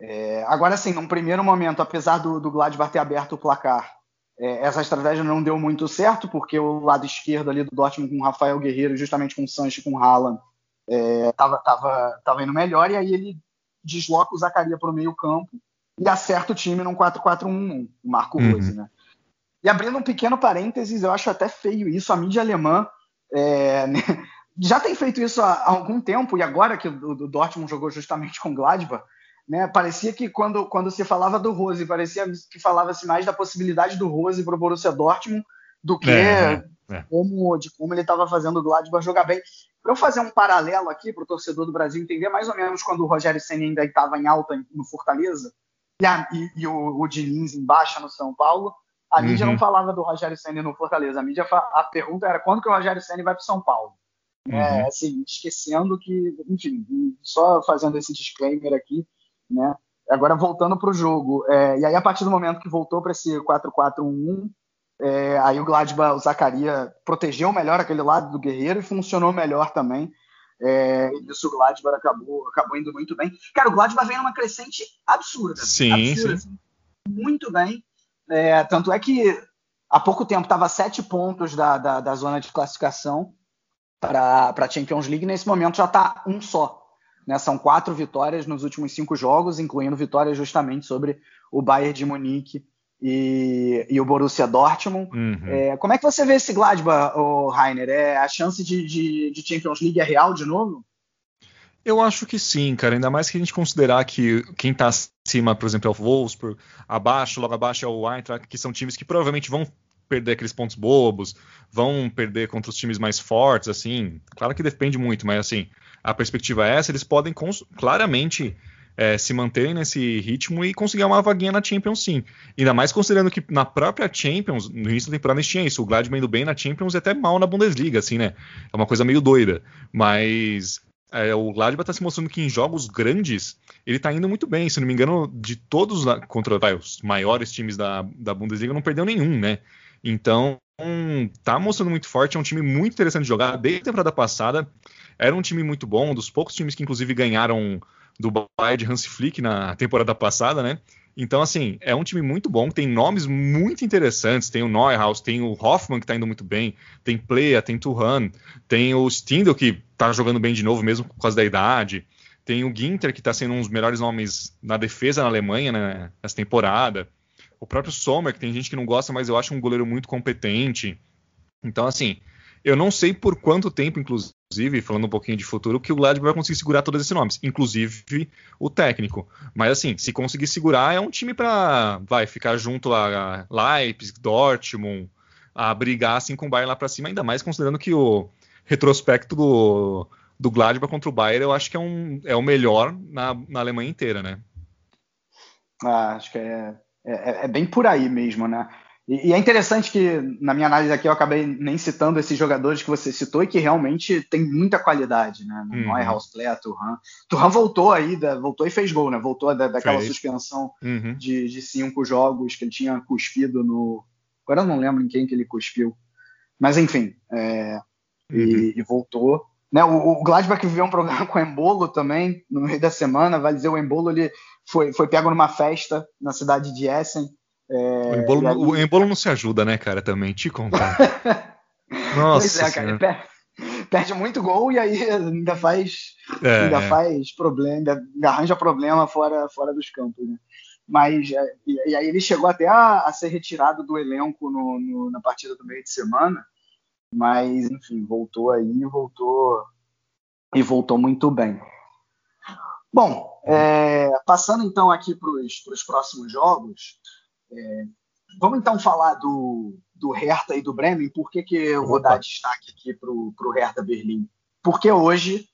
É, agora, sim, num primeiro momento, apesar do, do Gladbach ter aberto o placar, é, essa estratégia não deu muito certo, porque o lado esquerdo ali do Dortmund com o Rafael Guerreiro, justamente com o Sancho e com o Haaland, é, tava, tava indo melhor, e aí ele desloca o Zacaria para o meio campo e acerta o time num 4-4-1, o Marco uhum. Rose, né? E abrindo um pequeno parênteses, eu acho até feio isso, a mídia alemã é, já tem feito isso há, há, algum tempo, e agora que o, o Dortmund jogou justamente com Gladbach, né, parecia que quando, quando se falava do Rose, parecia que falava-se mais da possibilidade do Rose para o Borussia Dortmund do que é, é. Como, de como ele estava fazendo o Gladbach jogar bem. Para eu fazer um paralelo aqui para o torcedor do Brasil entender mais ou menos quando o Rogério Senna ainda estava em alta no Fortaleza e, a, e, e o, o Diniz em baixa no São Paulo, a mídia uhum. não falava do Rogério Senna no Fortaleza. A mídia a pergunta era quando que o Rogério Senna vai para São Paulo. É, uhum. É, assim, esquecendo que, enfim, só fazendo esse disclaimer aqui, né? Agora voltando para o jogo, é, e aí a partir do momento que voltou para esse 4-4-1-1, é, aí o Gladbach, o Zacaria protegeu melhor aquele lado do Guerreiro e funcionou melhor também. É, e isso o Gladbach acabou, acabou indo muito bem. Cara, o Gladbach vem numa crescente absurda. Sim, absurda, sim. Assim, muito bem. É, tanto é que há pouco tempo estava sete pontos da, da, da, zona de classificação para a Champions League, nesse momento já está um só. Né? São quatro vitórias nos últimos cinco jogos, incluindo vitórias justamente sobre o Bayern de Munique e, e o Borussia Dortmund. Uhum. É, como é que você vê esse Gladbach, o Rainer? É, a chance de, de, de, Champions League é real de novo? Eu acho que sim, cara. Ainda mais que a gente considerar que quem está acima, por exemplo, é o Wolfsburg, abaixo, logo abaixo é o Eintracht, que são times que provavelmente vão perder aqueles pontos bobos, vão perder contra os times mais fortes, assim. Claro que depende muito, mas assim, a perspectiva é essa, eles podem claramente é, se manterem nesse ritmo e conseguir uma vaguinha na Champions, sim. Ainda mais considerando que na própria Champions, no início da temporada, a gente tinha isso. O Gladbach indo bem na Champions e até mal na Bundesliga, assim, né? É uma coisa meio doida. Mas é, o Gladbach está se mostrando que em jogos grandes ele está indo muito bem. Se não me engano, de todos contra vai, os maiores times da, da Bundesliga, não perdeu nenhum, né? Então, tá mostrando muito forte, é um time muito interessante de jogar. Desde a temporada passada, era um time muito bom, um dos poucos times que inclusive ganharam do Bayern de Hans Flick na temporada passada, né? Então, assim, é um time muito bom, tem nomes muito interessantes. Tem o Neuhaus, tem o Hoffman, que tá indo muito bem, tem Plea, tem Turan, tem o Stindl, que tá jogando bem de novo, mesmo por causa da idade. Tem o Ginter, que tá sendo um dos melhores nomes na defesa na Alemanha né, nessa temporada. O próprio Sommer, que tem gente que não gosta, mas eu acho um goleiro muito competente. Então, assim, eu não sei por quanto tempo, inclusive, falando um pouquinho de futuro, que o Gladbach vai conseguir segurar todos esses nomes, inclusive o técnico. Mas, assim, se conseguir segurar, é um time para vai ficar junto a Leipzig, Dortmund, a brigar assim com o Bayern lá para cima, ainda mais considerando que o retrospecto do, do Gladbach contra o Bayern, eu acho que é, um, é o melhor na, na Alemanha inteira, né? Ah, acho que é é, é, bem por aí mesmo, né? E, e, é interessante que, na minha análise aqui, eu acabei nem citando esses jogadores que você citou e que realmente tem muita qualidade, né? Uhum. Neuhaus, Plé, Turhan. Turhan voltou aí, da, voltou e fez gol, né? Voltou da, daquela fez. suspensão uhum. de, de cinco jogos que ele tinha cuspido no. Agora eu não lembro em quem que ele cuspiu. Mas enfim, é, uhum. e, e, voltou. Né, o, o Gladbach viveu um problema com o Embolo também, no meio da semana. Vai dizer, o Embolo ele foi, foi pego numa festa na cidade de Essen é, o, embolo, aí... o, embolo, não se ajuda, né, cara, também, te contar. Nossa. Pois é, cara, perde, perde, muito gol e aí ainda faz, é, ainda é. faz problema, ainda, arranja problema fora, fora dos campos, né? Mas é, e, e, aí ele chegou até a, a ser retirado do elenco no, no, na partida do meio de semana, mas enfim, voltou aí, voltou e voltou muito bem. Bom, é, passando então aqui para os próximos jogos, é, vamos então falar do, do Hertha e do Bremen. Por que, que eu vou dar destaque aqui para o Hertha Berlim? Porque hoje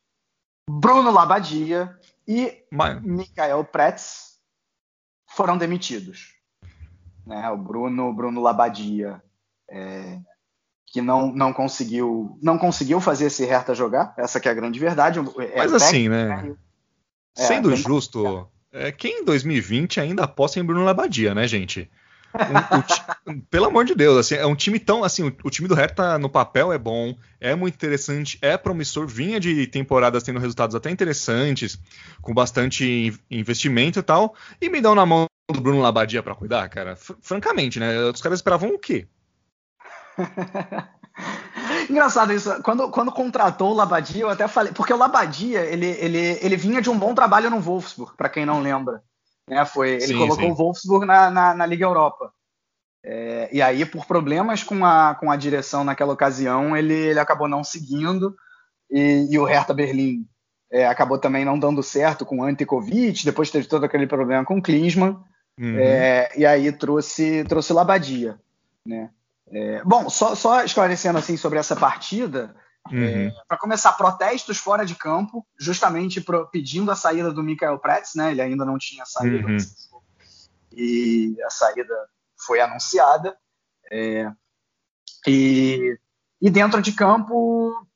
Bruno Labadia e. Michael Pretz foram demitidos. Né? O Bruno, Bruno Labadia, é, que não, não conseguiu não conseguiu fazer esse Hertha jogar, essa que é a grande verdade. É Mas assim, né? né? É, Sendo justo, é, quem em 2020 ainda aposta em Bruno Labadia, né, gente? O, pelo amor de Deus, assim, é um time tão assim, o, o, time do Hertha no papel é bom, é muito interessante, é promissor, vinha de temporadas tendo resultados até interessantes, com bastante investimento e tal, e me dão na mão do Bruno Labadia para cuidar, cara. francamente, né? Os caras esperavam o quê? Engraçado isso. Quando, quando contratou o Labadia, eu até falei. Porque o Labadia, ele, ele, ele vinha de um bom trabalho no Wolfsburg, para quem não lembra. Né? Foi, ele sim, colocou sim. o Wolfsburg na, na, na Liga Europa. É, e aí, por problemas com a, com a direção naquela ocasião, ele, ele acabou não seguindo. E, e o Hertha Berlim é, acabou também não dando certo com o Antikovic. Depois teve todo aquele problema com o Klinsmann. Uhum. É, e aí trouxe, trouxe o Labadia. Né? É, bom, só, só, esclarecendo assim sobre essa partida, é, uhum. é, para começar, protestos fora de campo, justamente pro, pedindo a saída do Michael Pretz, né? Ele ainda não tinha saído uhum. e a saída foi anunciada. É, e, e dentro de campo,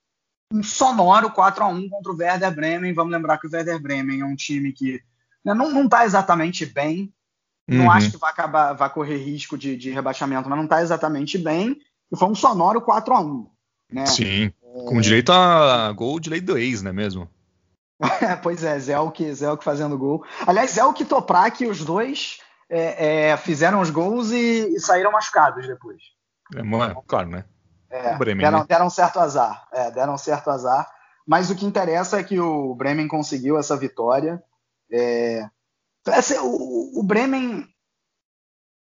um sonoro 4 a 1 contra o Werder Bremen. Vamos lembrar que o Werder Bremen é um time que né, não está exatamente bem, não uhum. acho que vai acabar, vai correr risco de, de rebaixamento, mas não está exatamente bem. E foi um sonoro 4 a 1 né? Sim, é... com direito a gol de lei do ex, né mesmo? pois é, Zelk, Zelk fazendo gol. Aliás, Zelk e Toprak, os dois é, é, fizeram os gols e, e, saíram machucados depois. É, claro, né? É, Bremen, deram, né? deram certo azar. É, deram certo azar. Mas o que interessa é que o Bremen conseguiu essa vitória. É, o, o, Bremen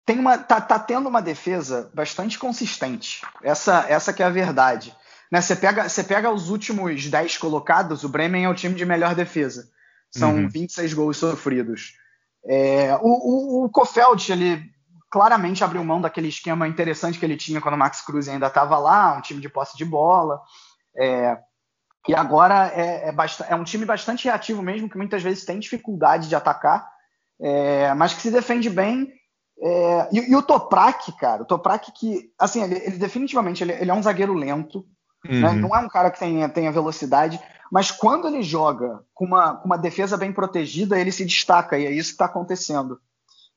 tem uma, tá, tá, tendo uma defesa bastante consistente. Essa, essa que é a verdade. Né, você, pega, você pega os últimos 10 colocados, o Bremen é o time de melhor defesa. São uhum. 26 gols sofridos. É, o, o, o Kofeld, ele claramente abriu mão daquele esquema interessante que ele tinha quando o Max Cruz ainda estava lá, um time de posse de bola. É, e agora é, é, é, um time bastante reativo mesmo, que muitas vezes tem dificuldade de atacar é, mas que se defende bem. É, e, e, o Toprak, cara, o Toprak que, assim, ele, ele definitivamente ele, ele, é um zagueiro lento, né? uhum. né? não é um cara que tenha, tenha velocidade, mas quando ele joga com uma, com uma defesa bem protegida, ele se destaca, e é isso que está acontecendo.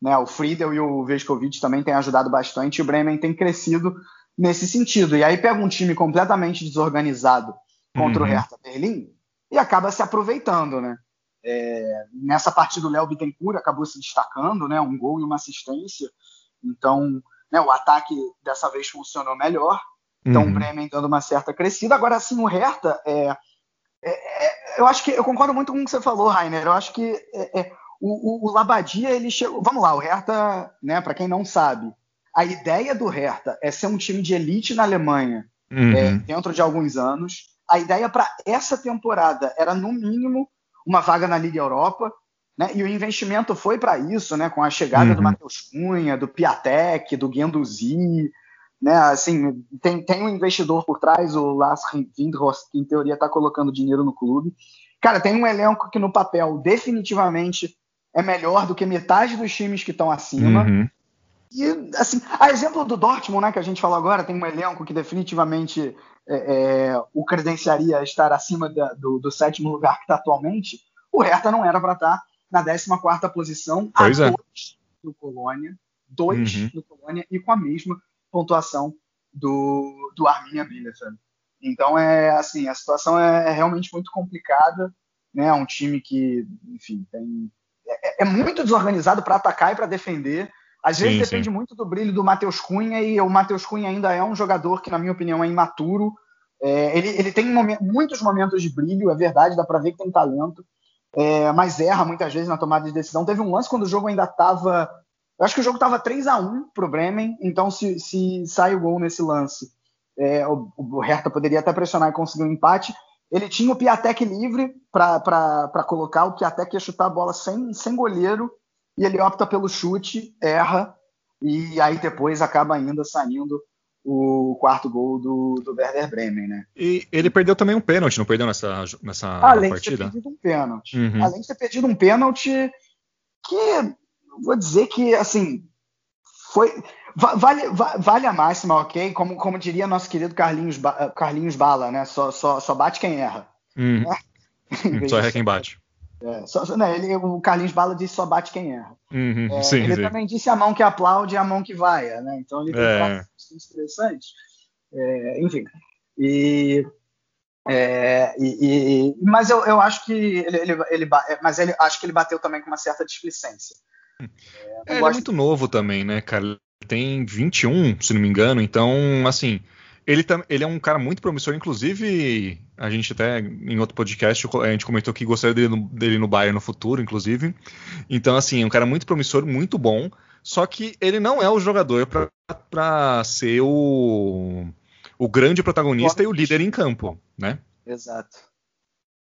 Né? O Friedel e o Veskovic também têm ajudado bastante, e o Bremen tem crescido nesse sentido. E aí pega um time completamente desorganizado contra uhum. o Hertha Berlim e acaba se aproveitando, né? É, nessa partida o Léo Bittencourt acabou se destacando, né, um gol e uma assistência. Então, né, o ataque dessa vez funcionou melhor. Então, uhum. o Bremen dando uma certa crescida. Agora, assim, o Hertha, é, é, é, eu acho que eu concordo muito com o que você falou, Rainer. Eu acho que é, é, o, o, o, Labadia, ele chegou. Vamos lá, o Hertha, né, para quem não sabe, a ideia do Hertha é ser um time de elite na Alemanha uhum. dentro de alguns anos. A ideia para essa temporada era, no mínimo, uma vaga na Liga Europa, né? E o investimento foi para isso, né? Com a chegada uhum. do Matheus Cunha, do Piatek, do Guendouzi, né? Assim, tem, tem um investidor por trás, o Lars Windhorst, que em teoria está colocando dinheiro no clube. Cara, tem um elenco que no papel definitivamente é melhor do que metade dos times que estão acima. Uhum. E, assim, a exemplo do Dortmund, né, que a gente falou agora, tem um elenco que definitivamente é, é, o credenciaria estar acima da, do, do, sétimo lugar que está atualmente. O Hertha não era para estar tá na 14 posição, pois a é. dois do Colônia, dois uhum. do Colônia e com a mesma pontuação do, do Arminia Bielefeld. Então, é assim, a situação é, é realmente muito complicada. Né? É um time que, enfim, tem, é, é muito desorganizado para atacar e para defender. Às vezes sim, depende sim. muito do brilho do Matheus Cunha, e o Matheus Cunha ainda é um jogador que, na minha opinião, é imaturo. É, ele, ele, tem muitos momentos de brilho, é verdade, dá para ver que tem talento, é, mas erra muitas vezes na tomada de decisão. Teve um lance quando o jogo ainda estava. Eu acho que o jogo estava 3 a 1 para o Bremen, então se, se sai o gol nesse lance, é, o, o Hertha poderia até pressionar e conseguir um empate. Ele tinha o Piatek livre para colocar, o Piatek ia chutar a bola sem, sem goleiro, e ele opta pelo chute, erra, e aí depois acaba ainda saindo o quarto gol do, do Werder Bremen, né? E ele perdeu também um pênalti, não perdeu nessa, nessa Além partida? Além de ter perdido um pênalti. Uhum. Além de ter perdido um pênalti que, vou dizer que, assim, foi... Vale, vale a máxima, ok? Como, como diria nosso querido Carlinhos, Carlinhos Bala, né? Só, só, só bate quem erra. Hum. Né? só erra quem bate. É, só, né, ele, o Carlinhos Bala disse só bate quem erra. Uhum, é, sim, ele sim. também disse a mão que aplaude e a mão que vai, né? Então ele tem é. interessantes. É, enfim. E, é, e, e, mas eu, eu acho que ele, ele, ele, mas ele acho que ele bateu também com uma certa displicência. É, ele é muito novo também, né, cara? tem 21, se não me engano, então, assim, ele, ele é um cara muito promissor, inclusive, a gente até em outro podcast, a gente comentou que gostaria dele no, dele no Bayern no futuro, inclusive. Então, assim, é um cara muito promissor, muito bom, só que ele não é o jogador para ser o, o grande protagonista e o líder em campo, né? Exato.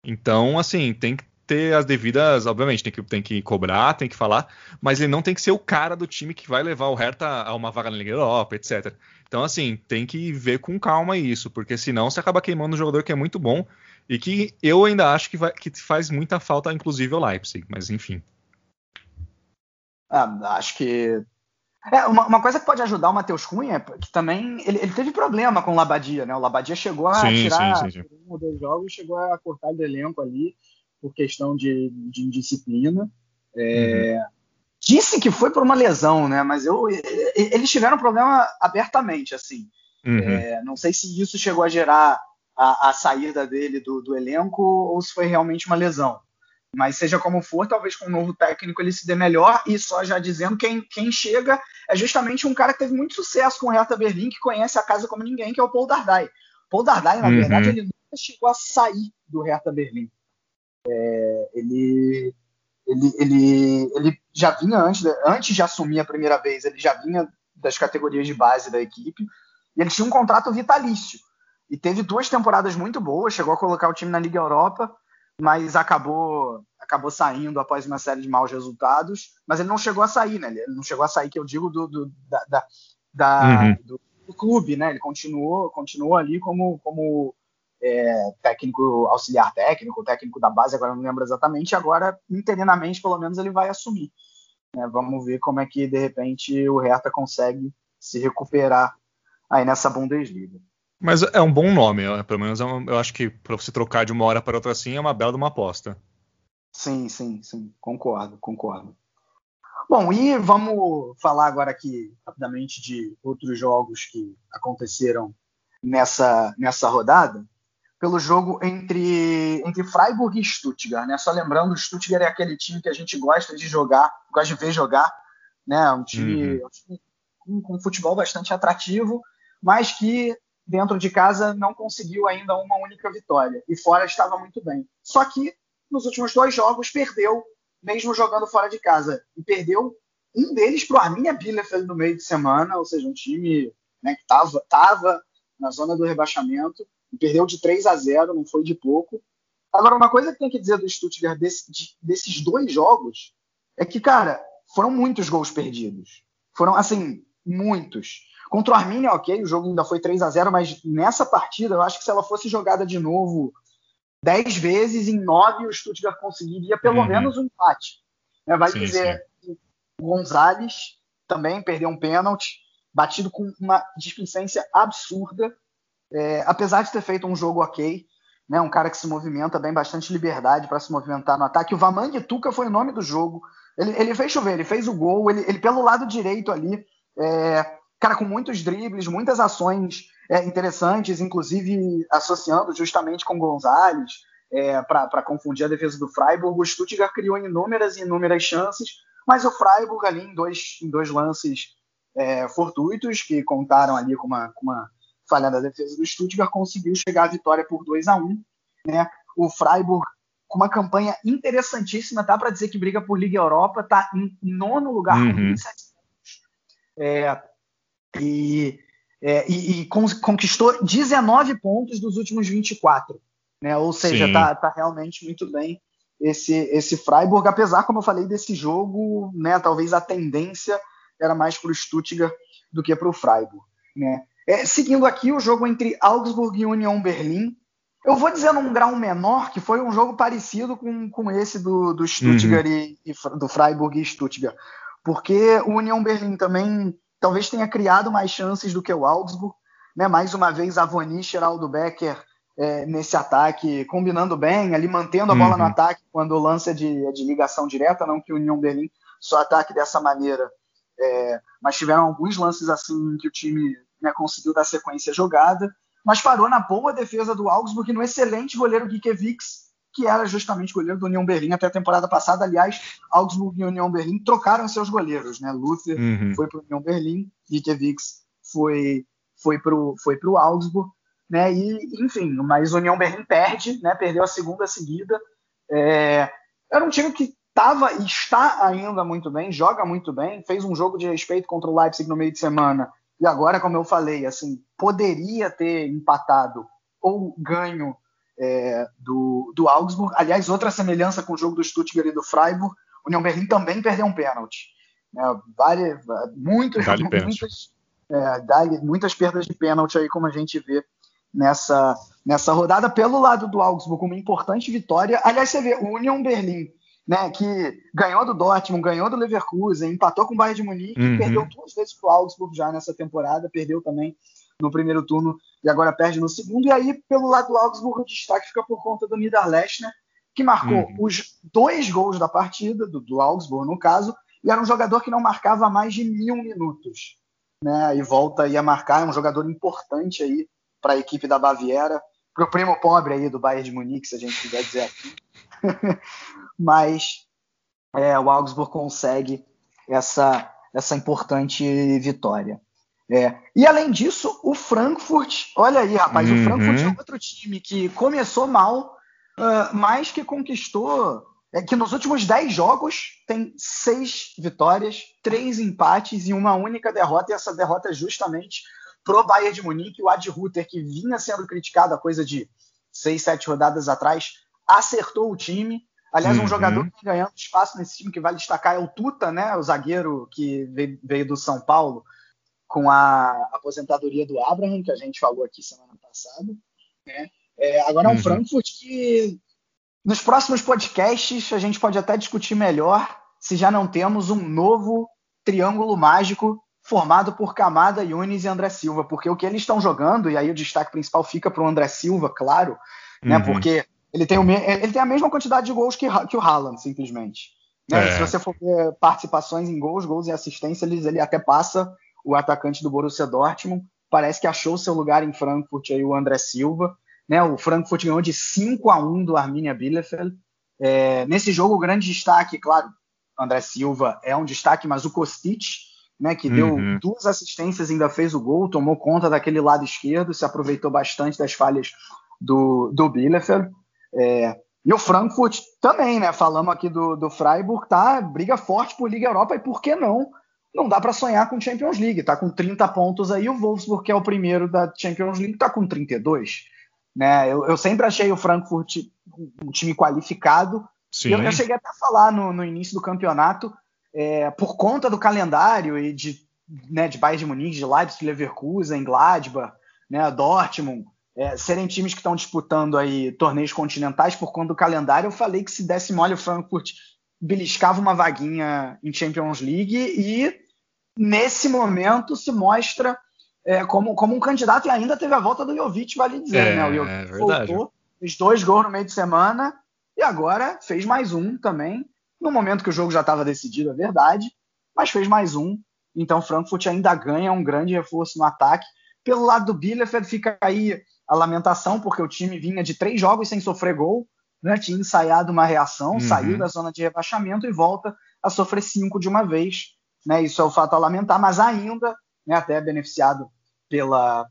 Então, assim, tem que ter as devidas, obviamente, tem que, tem que cobrar, tem que falar, mas ele não tem que ser o cara do time que vai levar o Hertha a uma vaga na Liga Europa, etc. Então, assim, tem que ver com calma isso, porque senão você acaba queimando um jogador que é muito bom e que eu ainda acho que, vai, que faz muita falta, inclusive, ao Leipzig, mas enfim. Ah, acho que. É, uma, uma, coisa que pode ajudar o Matheus Cunha é que também ele, ele, teve problema com o Labadia, né? O Labadia chegou a sim, tirar sim, sim, um ou dois jogos, chegou a cortar do elenco ali por questão de, de indisciplina. É, uhum. Disse que foi por uma lesão, né? Mas eu, eles tiveram problema abertamente, assim. Uhum. É, não sei se isso chegou a gerar a, a saída dele do, do, elenco ou se foi realmente uma lesão. Mas seja como for, talvez com um novo técnico ele se dê melhor. E só já dizendo, quem, quem chega é justamente um cara que teve muito sucesso com o Hertha Berlim, que conhece a casa como ninguém, que é o Paul Dardai. Paul Dardai, na uhum. verdade, ele nunca chegou a sair do Hertha Berlim. É, ele, ele, ele, ele já vinha antes, antes de assumir a primeira vez, ele já vinha das categorias de base da equipe e ele tinha um contrato vitalício e teve duas temporadas muito boas, chegou a colocar o time na Liga Europa, mas acabou acabou saindo após uma série de maus resultados, mas ele não chegou a sair, né? Ele não chegou a sair, que eu digo do, do da, da, uhum. do, do, clube, né? Ele continuou continuou ali como como é, técnico, auxiliar técnico, técnico da base, agora não lembro exatamente, agora, interinamente, pelo menos, ele vai assumir. É, vamos ver como é que, de repente, o Hertha consegue se recuperar aí nessa Bundesliga. Mas é um bom nome, pelo menos eu, eu acho que para você trocar de uma hora para outra assim é uma bela de uma aposta. Sim, sim, sim, concordo, concordo. Bom, e vamos falar agora aqui rapidamente de outros jogos que aconteceram nessa, nessa rodada pelo jogo entre, entre Freiburg e Stuttgart, né? Só lembrando, o Stuttgart é aquele time que a gente gosta de jogar, gosta de ver jogar, né? Um time, uhum. um time com, com futebol bastante atrativo, mas que dentro de casa não conseguiu ainda uma única vitória e fora estava muito bem. Só que nos últimos dois jogos perdeu, mesmo jogando fora de casa, e perdeu um deles para o Arminia Bielefeld no meio de semana, ou seja, um time né, que estava tava na zona do rebaixamento perdeu de 3 a 0, não foi de pouco. Agora, uma coisa que tem que dizer do Stuttgart desse, de, desses dois jogos é que, cara, foram muitos gols perdidos. Foram, assim, muitos. Contra o Arminia, ok, o jogo ainda foi 3 a 0 mas nessa partida, eu acho que se ela fosse jogada de novo 10 vezes, em 9 o Stuttgart conseguiria pelo uhum. menos um empate. É, vai sim, dizer, sim. o Gonzalez também perdeu um pênalti, batido com uma displicência absurda, é, apesar de ter feito um jogo ok, né, um cara que se movimenta, bem bastante liberdade para se movimentar no ataque. O Vamang Tuca foi o nome do jogo. Ele, ele fez chover, ele fez o gol, ele, ele pelo lado direito ali, é, cara, com muitos dribles, muitas ações é, interessantes, inclusive associando justamente com Gonzalez, é, para confundir a defesa do Freiburg. O Stuttgart criou inúmeras e inúmeras chances, mas o Freiburg ali em dois, em dois lances é, fortuitos, que contaram ali com uma, com uma falha da defesa do Stuttgart, conseguiu chegar à vitória por 2 a 1 né? O Freiburg com uma campanha interessantíssima, tá para dizer que briga por Liga Europa, tá em nono lugar uhum. com 27 é, e, é, e, e, conquistou 19 pontos dos últimos 24, né? Ou seja, tá, tá, realmente muito bem esse, esse Freiburg, apesar, como eu falei, desse jogo, né? Talvez a tendência era mais para o Stuttgart do que para o Freiburg, né? É, seguindo aqui o jogo entre Augsburg e Union Berlim. Eu vou dizer num grau menor que foi um jogo parecido com, com esse do, do Stuttgart uhum. e, e, do Freiburg e Stuttgart. Porque o Union Berlim também talvez tenha criado mais chances do que o Augsburg. Né? Mais uma vez, a Voni Geraldo Becker é, nesse ataque, combinando bem, ali mantendo a bola uhum. no ataque quando o lance é de, de ligação direta, não que o Union Berlim só ataque dessa maneira. É, mas tiveram alguns lances assim que o time né, conseguiu dar sequência jogada, mas parou na boa defesa do Augsburg no excelente goleiro Gikiewicz, que era justamente goleiro do União Berlim até a temporada passada. Aliás, Augsburg e União Berlim trocaram seus goleiros, né? Luther uhum. foi para o União Berlim, Gikiewicz foi foi para o foi pro Augsburg, né? E enfim, mas o União Berlim perde, né? Perdeu a segunda seguida. É, era um time que estava e está ainda muito bem, joga muito bem, fez um jogo de respeito contra o Leipzig no meio de semana e agora, como eu falei, assim, poderia ter empatado ou ganho é, do, do Augsburg. Aliás, outra semelhança com o jogo do Stuttgart e do Freiburg, o União Berlim também perdeu um pênalti. É, várias, muitos, muitas, é, muitas perdas de pênalti aí, como a gente vê nessa, nessa rodada. Pelo lado do Augsburg, uma importante vitória. Aliás, você vê, o União Berlim né, que ganhou do Dortmund, ganhou do Leverkusen, empatou com o Bayern de Munique, uhum. perdeu duas vezes para o Augsburg já nessa temporada, perdeu também no primeiro turno e agora perde no segundo. E aí, pelo lado do Augsburg, o destaque fica por conta do Niederlechner, que marcou uhum. os dois gols da partida, do, do Augsburg no caso, e era um jogador que não marcava mais de mil minutos. Né, e volta aí a marcar, é um jogador importante aí para a equipe da Baviera, para o primo pobre aí do Bayern de Munique, se a gente quiser dizer aqui. mas é, o Augsburg consegue essa, essa importante vitória. É. E além disso, o Frankfurt, olha aí, rapaz, uhum. o Frankfurt é outro time que começou mal, uh, mas que conquistou, é, que nos últimos 10 jogos tem seis vitórias, três empates e uma única derrota, e essa derrota é justamente pro Bayern de Munique, o Ad Ruther, que vinha sendo criticado a coisa de seis, sete rodadas atrás, acertou o time. Aliás, um uhum. jogador que vem ganhando espaço nesse time que vale destacar é o Tuta, né? O zagueiro que veio do São Paulo com a aposentadoria do Abraham, que a gente falou aqui semana passada. Né? É, agora é um uhum. Frankfurt que nos próximos podcasts a gente pode até discutir melhor se já não temos um novo triângulo mágico formado por Camada, Yunis e André Silva, porque o que eles estão jogando, e aí o destaque principal fica para o André Silva, claro, né? Uhum. Porque ele tem, o, ele tem a mesma quantidade de gols que, que o Haaland, simplesmente. Né? É. Se você for ver participações em gols, gols e assistência, ele, ele até passa o atacante do Borussia Dortmund. Parece que achou seu lugar em Frankfurt aí o André Silva. Né? O Frankfurt ganhou de 5 a 1 do Arminia Bielefeld. É, nesse jogo, o grande destaque, claro, André Silva é um destaque, mas o Kostic, né, que deu uhum. duas assistências, ainda fez o gol, tomou conta daquele lado esquerdo, se aproveitou bastante das falhas do, do Bielefeld. É, e o Frankfurt também, né? Falamos aqui do, do Freiburg, tá? Briga forte por Liga Europa e por que não? Não dá para sonhar com Champions League. Tá com 30 pontos aí. O Wolfsburg, que é o primeiro da Champions League, tá com 32. Né? Eu, eu sempre achei o Frankfurt um time qualificado. Sim. Eu, eu cheguei até a falar no, no início do campeonato, é, por conta do calendário e de, né, de Bayern de Munique, de Leipzig, Leverkusen, Gladbach, né, Dortmund, é, serem times que estão disputando aí torneios continentais por conta do calendário, eu falei que se desse mole o Frankfurt beliscava uma vaguinha em Champions League e nesse momento se mostra é, como, como um candidato e ainda teve a volta do Jovic, vale dizer, é, né? O Jovic é voltou, fez dois gols no meio de semana e agora fez mais um também, no momento que o jogo já estava decidido, é verdade, mas fez mais um. Então Frankfurt ainda ganha um grande reforço no ataque. Pelo lado do Bielefeld fica aí a lamentação, porque o time vinha de três jogos sem sofrer gol, né? tinha ensaiado uma reação, uhum. saiu da zona de rebaixamento e volta a sofrer cinco de uma vez. Né? Isso é o fato a lamentar, mas ainda, né, até beneficiado pela,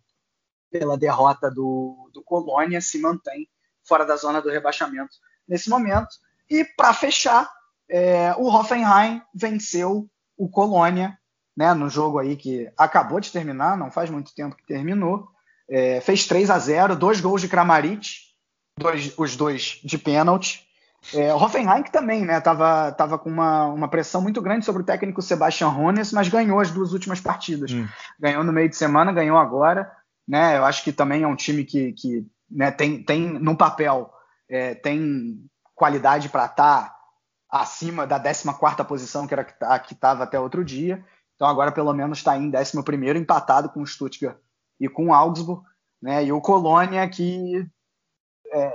pela derrota do, do Colônia, se mantém fora da zona do rebaixamento nesse momento. E para fechar, é, o Hoffenheim venceu o Colônia, né, no jogo aí que acabou de terminar, não faz muito tempo que terminou. É, fez 3 a 0 dois gols de Kramaric, dois, os dois de pênalti. É, o Hoffenheim que também né, tava, tava com uma, uma pressão muito grande sobre o técnico Sebastian Hones, mas ganhou as duas últimas partidas. Hum. Ganhou no meio de semana, ganhou agora. Né, eu acho que também é um time que, que né, tem, tem no papel é, tem qualidade para estar tá acima da 14 posição, que era a que estava até outro dia. Então agora pelo menos está em 11 empatado com o Stuttgart e com o Augsburg, né? E o Colônia que é,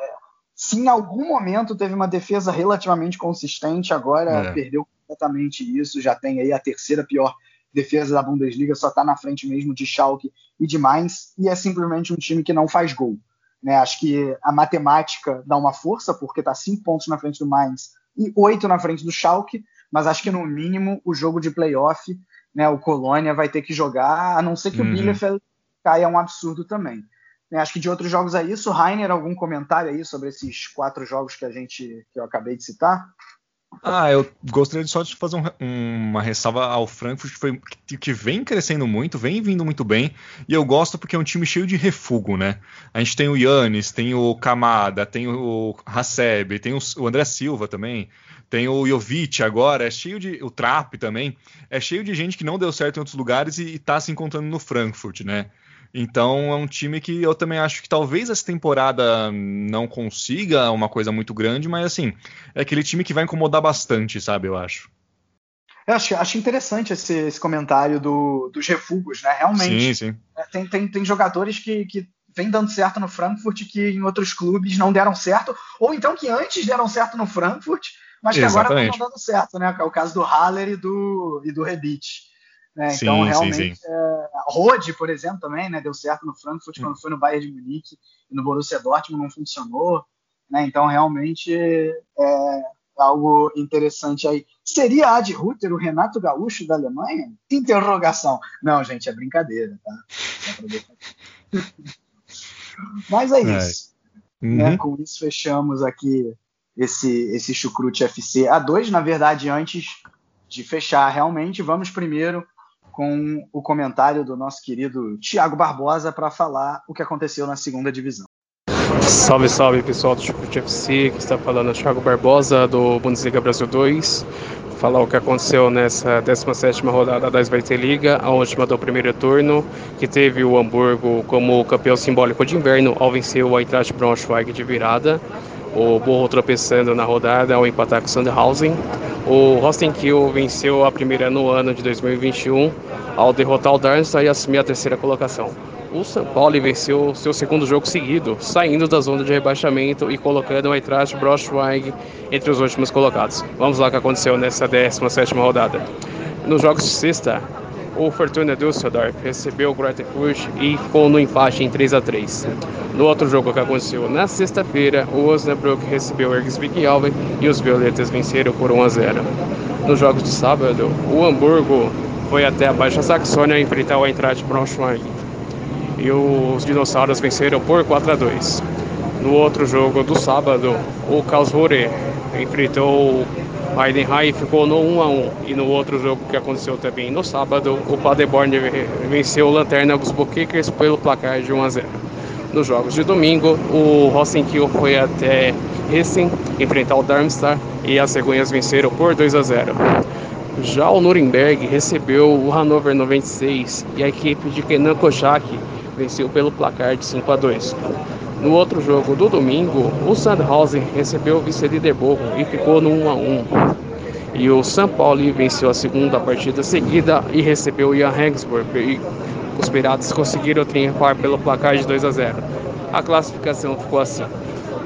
se em algum momento teve uma defesa relativamente consistente, agora é. perdeu completamente isso, já tem aí a terceira pior defesa da Bundesliga, só está na frente mesmo de Schalke e de Mainz, e é simplesmente um time que não faz gol. Né? Acho que a matemática dá uma força, porque está cinco pontos na frente do Mainz e oito na frente do Schalke, mas acho que no mínimo o jogo de playoff, né, o Colônia vai ter que jogar, a não ser que uhum. o Bielefeld caia um absurdo também. Né, acho que de outros jogos é isso. Rainer, algum comentário aí sobre esses quatro jogos que a gente que eu acabei de citar? Ah, eu gostaria só de fazer um, uma ressalva ao Frankfurt, que, foi, que, vem crescendo muito, vem vindo muito bem, e eu gosto porque é um time cheio de refugo, né? A gente tem o Yannis, tem o Kamada, tem o Haseb, tem o, o André Silva também, tem o Jovic agora, é cheio de. O Trap também, é cheio de gente que não deu certo em outros lugares e, e tá se encontrando no Frankfurt, né? Então é um time que eu também acho que talvez essa temporada não consiga uma coisa muito grande, mas assim, é aquele time que vai incomodar bastante, sabe? Eu acho. Eu acho, acho interessante esse, esse comentário do, dos refugos, né? Realmente. Sim, sim. É, tem, tem, tem jogadores que, que vem dando certo no Frankfurt que em outros clubes não deram certo, ou então que antes deram certo no Frankfurt, mas que Exatamente. agora estão dando certo, né? É o caso do Haller e do, e do Rebic. Né? Sim, então, realmente, sim, sim. É, Rode, por exemplo, também né, deu certo no Frankfurt quando foi no Bayern de Munique e no Borussia Dortmund não funcionou. Né? Então, realmente, é algo interessante aí. Seria Ad Ruther o Renato Gaúcho da Alemanha? Interrogação. Não, gente, é brincadeira, tá? Mas é isso. É. Né? Uhum. Com isso, fechamos aqui esse, esse Chucrute FC A2. Na verdade, antes de fechar realmente, vamos primeiro com o comentário do nosso querido Tiago Barbosa para falar o que aconteceu na segunda divisão. Salve, salve pessoal do Chucrute FC, que está falando é Thiago Barbosa do Bundesliga Brasil 2. Vou falar o que aconteceu nessa 17 rodada da Svete Liga, a última do primeiro turno, que teve o Hamburgo como campeão simbólico de inverno ao vencer o Eintracht Braunschweig de virada o Borro tropeçando na rodada ao empatar com o Sandhausen. O Rostenkiel venceu a primeira no ano de 2021 ao derrotar o Darmstadt e assumir a terceira colocação. O São Paulo venceu seu segundo jogo seguido, saindo da zona de rebaixamento e colocando o Eintracht Braunschweig entre os últimos colocados. Vamos lá o que aconteceu nessa 17ª rodada. Nos jogos de sexta, o Fortuna Düsseldorf recebeu o Greuther Fürth e ficou no empate em 3 a 3 No outro jogo que aconteceu na sexta-feira, o Osnabrück recebeu o Ergsvik Alven e os Violetas venceram por 1 a 0. Nos jogos de sábado, o Hamburgo foi até a Baixa Saxônia enfrentar o Eintracht Braunschweig e os Dinossauros venceram por 4 a 2. No outro jogo do sábado, o Karlsruhe enfrentou Heidenheim ficou no 1 a 1 e no outro jogo que aconteceu também no sábado, o Paderborn venceu o Lanterna dos Kickers pelo placar de 1 a 0. Nos jogos de domingo, o Rosenkiel foi até Hessen enfrentar o Darmstadt e as cegonhas venceram por 2 a 0. Já o Nuremberg recebeu o Hannover 96 e a equipe de Kenan Kochak venceu pelo placar de 5 a 2. No outro jogo do domingo, o Sandhausen recebeu o vice-líder Borro e ficou no 1 a 1. E o São Paulo venceu a segunda partida seguida e recebeu o Ian Hagsburg. E os Piratas conseguiram triunfar pelo placar de 2 a 0. A classificação ficou assim.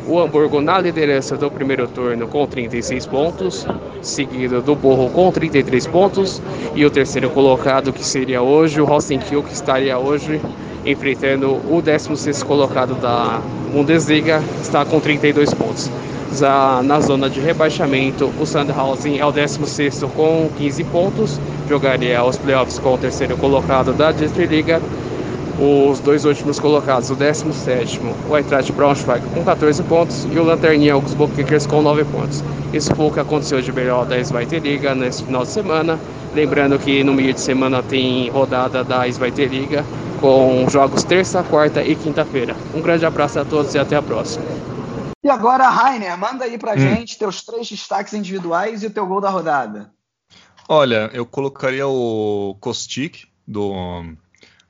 O Hamburgo na liderança do primeiro turno com 36 pontos, seguido do Borro com 33 pontos, e o terceiro colocado, que seria hoje, o Rosenkiel, que estaria hoje enfrentando o 16 colocado da Bundesliga, está com 32 pontos. Já na zona de rebaixamento, o Sandhausen é o 16 com 15 pontos, jogaria os playoffs com o terceiro colocado da Liga os dois últimos colocados, o 17 o Eintracht Braunschweig com 14 pontos e o Lanterninha Augsburg Kickers com 9 pontos. Isso foi o que aconteceu de melhor da Zweite Liga nesse final de semana. Lembrando que no meio de semana tem rodada da Zweite Liga com jogos terça, quarta e quinta-feira. Um grande abraço a todos e até a próxima. E agora, Rainer, manda aí pra hum. gente teus três destaques individuais e o teu gol da rodada. Olha, eu colocaria o Kostic do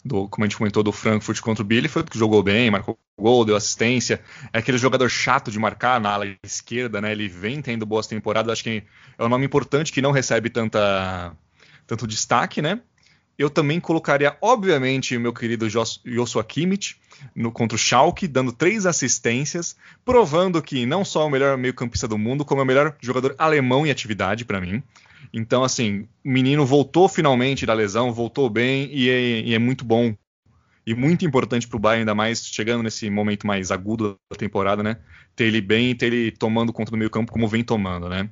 do, como a gente comentou, do Frankfurt contra o Billy, foi porque jogou bem, marcou gol, deu assistência. É aquele jogador chato de marcar na ala esquerda, né? Ele vem tendo boas temporadas, acho que é um nome importante que não recebe tanta, tanto destaque, né? Eu também colocaria, obviamente, o meu querido Joshua Kimmich no, contra o Schalke, dando três assistências, provando que não só é o melhor meio-campista do mundo, como é o melhor jogador alemão em atividade para mim. Então, assim, o menino voltou finalmente da lesão, voltou bem e é, e é muito bom e muito importante para o Bayern, ainda mais chegando nesse momento mais agudo da temporada, né? Ter ele bem e ter ele tomando conta do meio campo como vem tomando, né?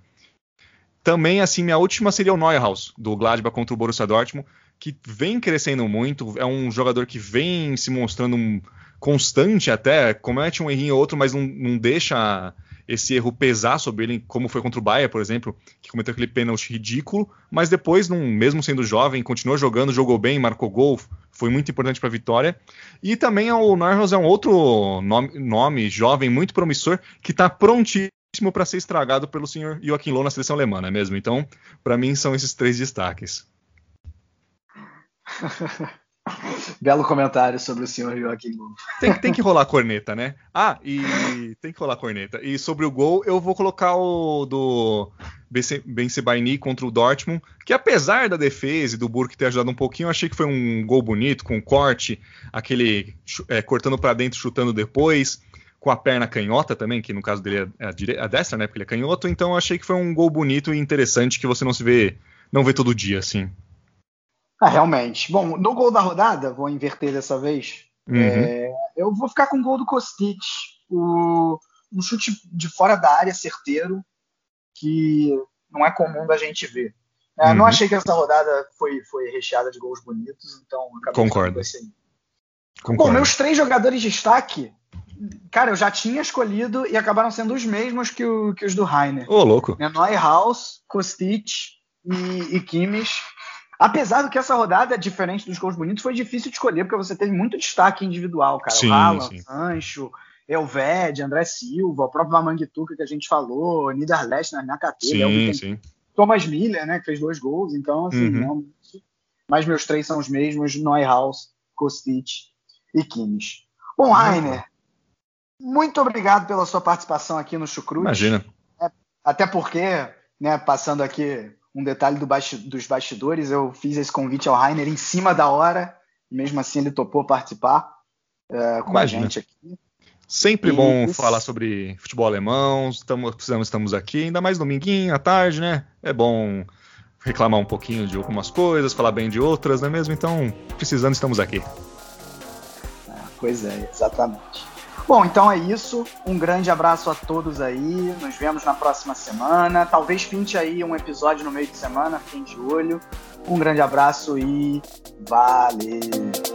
Também, assim, minha última seria o Neuhaus, do Gladbach contra o Borussia Dortmund, que vem crescendo muito, é um jogador que vem se mostrando um constante até, comete um errinho ou outro, mas não, não deixa esse erro pesar sobre ele, como foi contra o Bahia, por exemplo, que cometeu aquele pênalti ridículo, mas depois, num, mesmo sendo jovem, continuou jogando, jogou bem, marcou gol, foi muito importante para a vitória. E também o Norris é um outro nome, nome jovem, muito promissor, que está prontíssimo para ser estragado pelo senhor Joaquim Loh na seleção alemã, não é mesmo? Então, para mim, são esses três destaques. Belo comentário sobre o senhor Joaquim Low. Tem, tem, que rolar corneta, né? Ah, e tem que rolar corneta. E sobre o gol, eu vou colocar o do Ben Sebaini contra o Dortmund, que apesar da defesa e do Burke ter ajudado um pouquinho, eu achei que foi um gol bonito, com corte, aquele é, cortando para dentro, chutando depois, com a perna canhota também, que no caso dele é a, dire... a destra, né? Porque ele é canhoto, então eu achei que foi um gol bonito e interessante que você não se vê, não vê todo dia, assim. Ah, realmente. Bom, no gol da rodada, vou inverter dessa vez. Uhum. É, eu vou ficar com o gol do Kostic. O, um chute de fora da área certeiro, que não é comum da gente ver. É, uhum. Não achei que essa rodada foi, foi recheada de gols bonitos, então Concordo. Concordo. Bom, meus três jogadores de destaque, cara, eu já tinha escolhido e acabaram sendo os mesmos que, o, que os do Rainer. Ô, oh, louco. É Neuhaus, Kostic e, e Kimmich. Apesar do que essa rodada, diferente dos gols bonitos, foi difícil de escolher, porque você teve muito destaque individual, cara. Sim, o Haaland. Sancho, Elved, André Silva, o próprio Mamangituka que a gente falou, Niederlechner na carteira. Sim, sim. Thomas Miller, né, que fez dois gols, então, assim, uhum. realmente. Mas meus três são os mesmos: Neuhaus, Kostic e Kimmich. Bom, Rainer, muito obrigado pela sua participação aqui no Chucrute. Imagina. É, até porque, né, passando aqui um detalhe do basti dos bastidores, eu fiz esse convite ao Rainer em cima da hora, mesmo assim ele topou participar uh, com Imagina. a gente aqui. Sempre e bom isso... falar sobre futebol alemão, estamos, estamos aqui, ainda mais dominguinho, à tarde, né? É bom reclamar um pouquinho de algumas coisas, falar bem de outras, não é mesmo? Então, precisando, estamos aqui. É, pois é, exatamente. Bom, então é isso. Um grande abraço a todos aí. Nos vemos na próxima semana. Talvez pinte aí um episódio no meio de semana, fiquem de olho. Um grande abraço e valeu!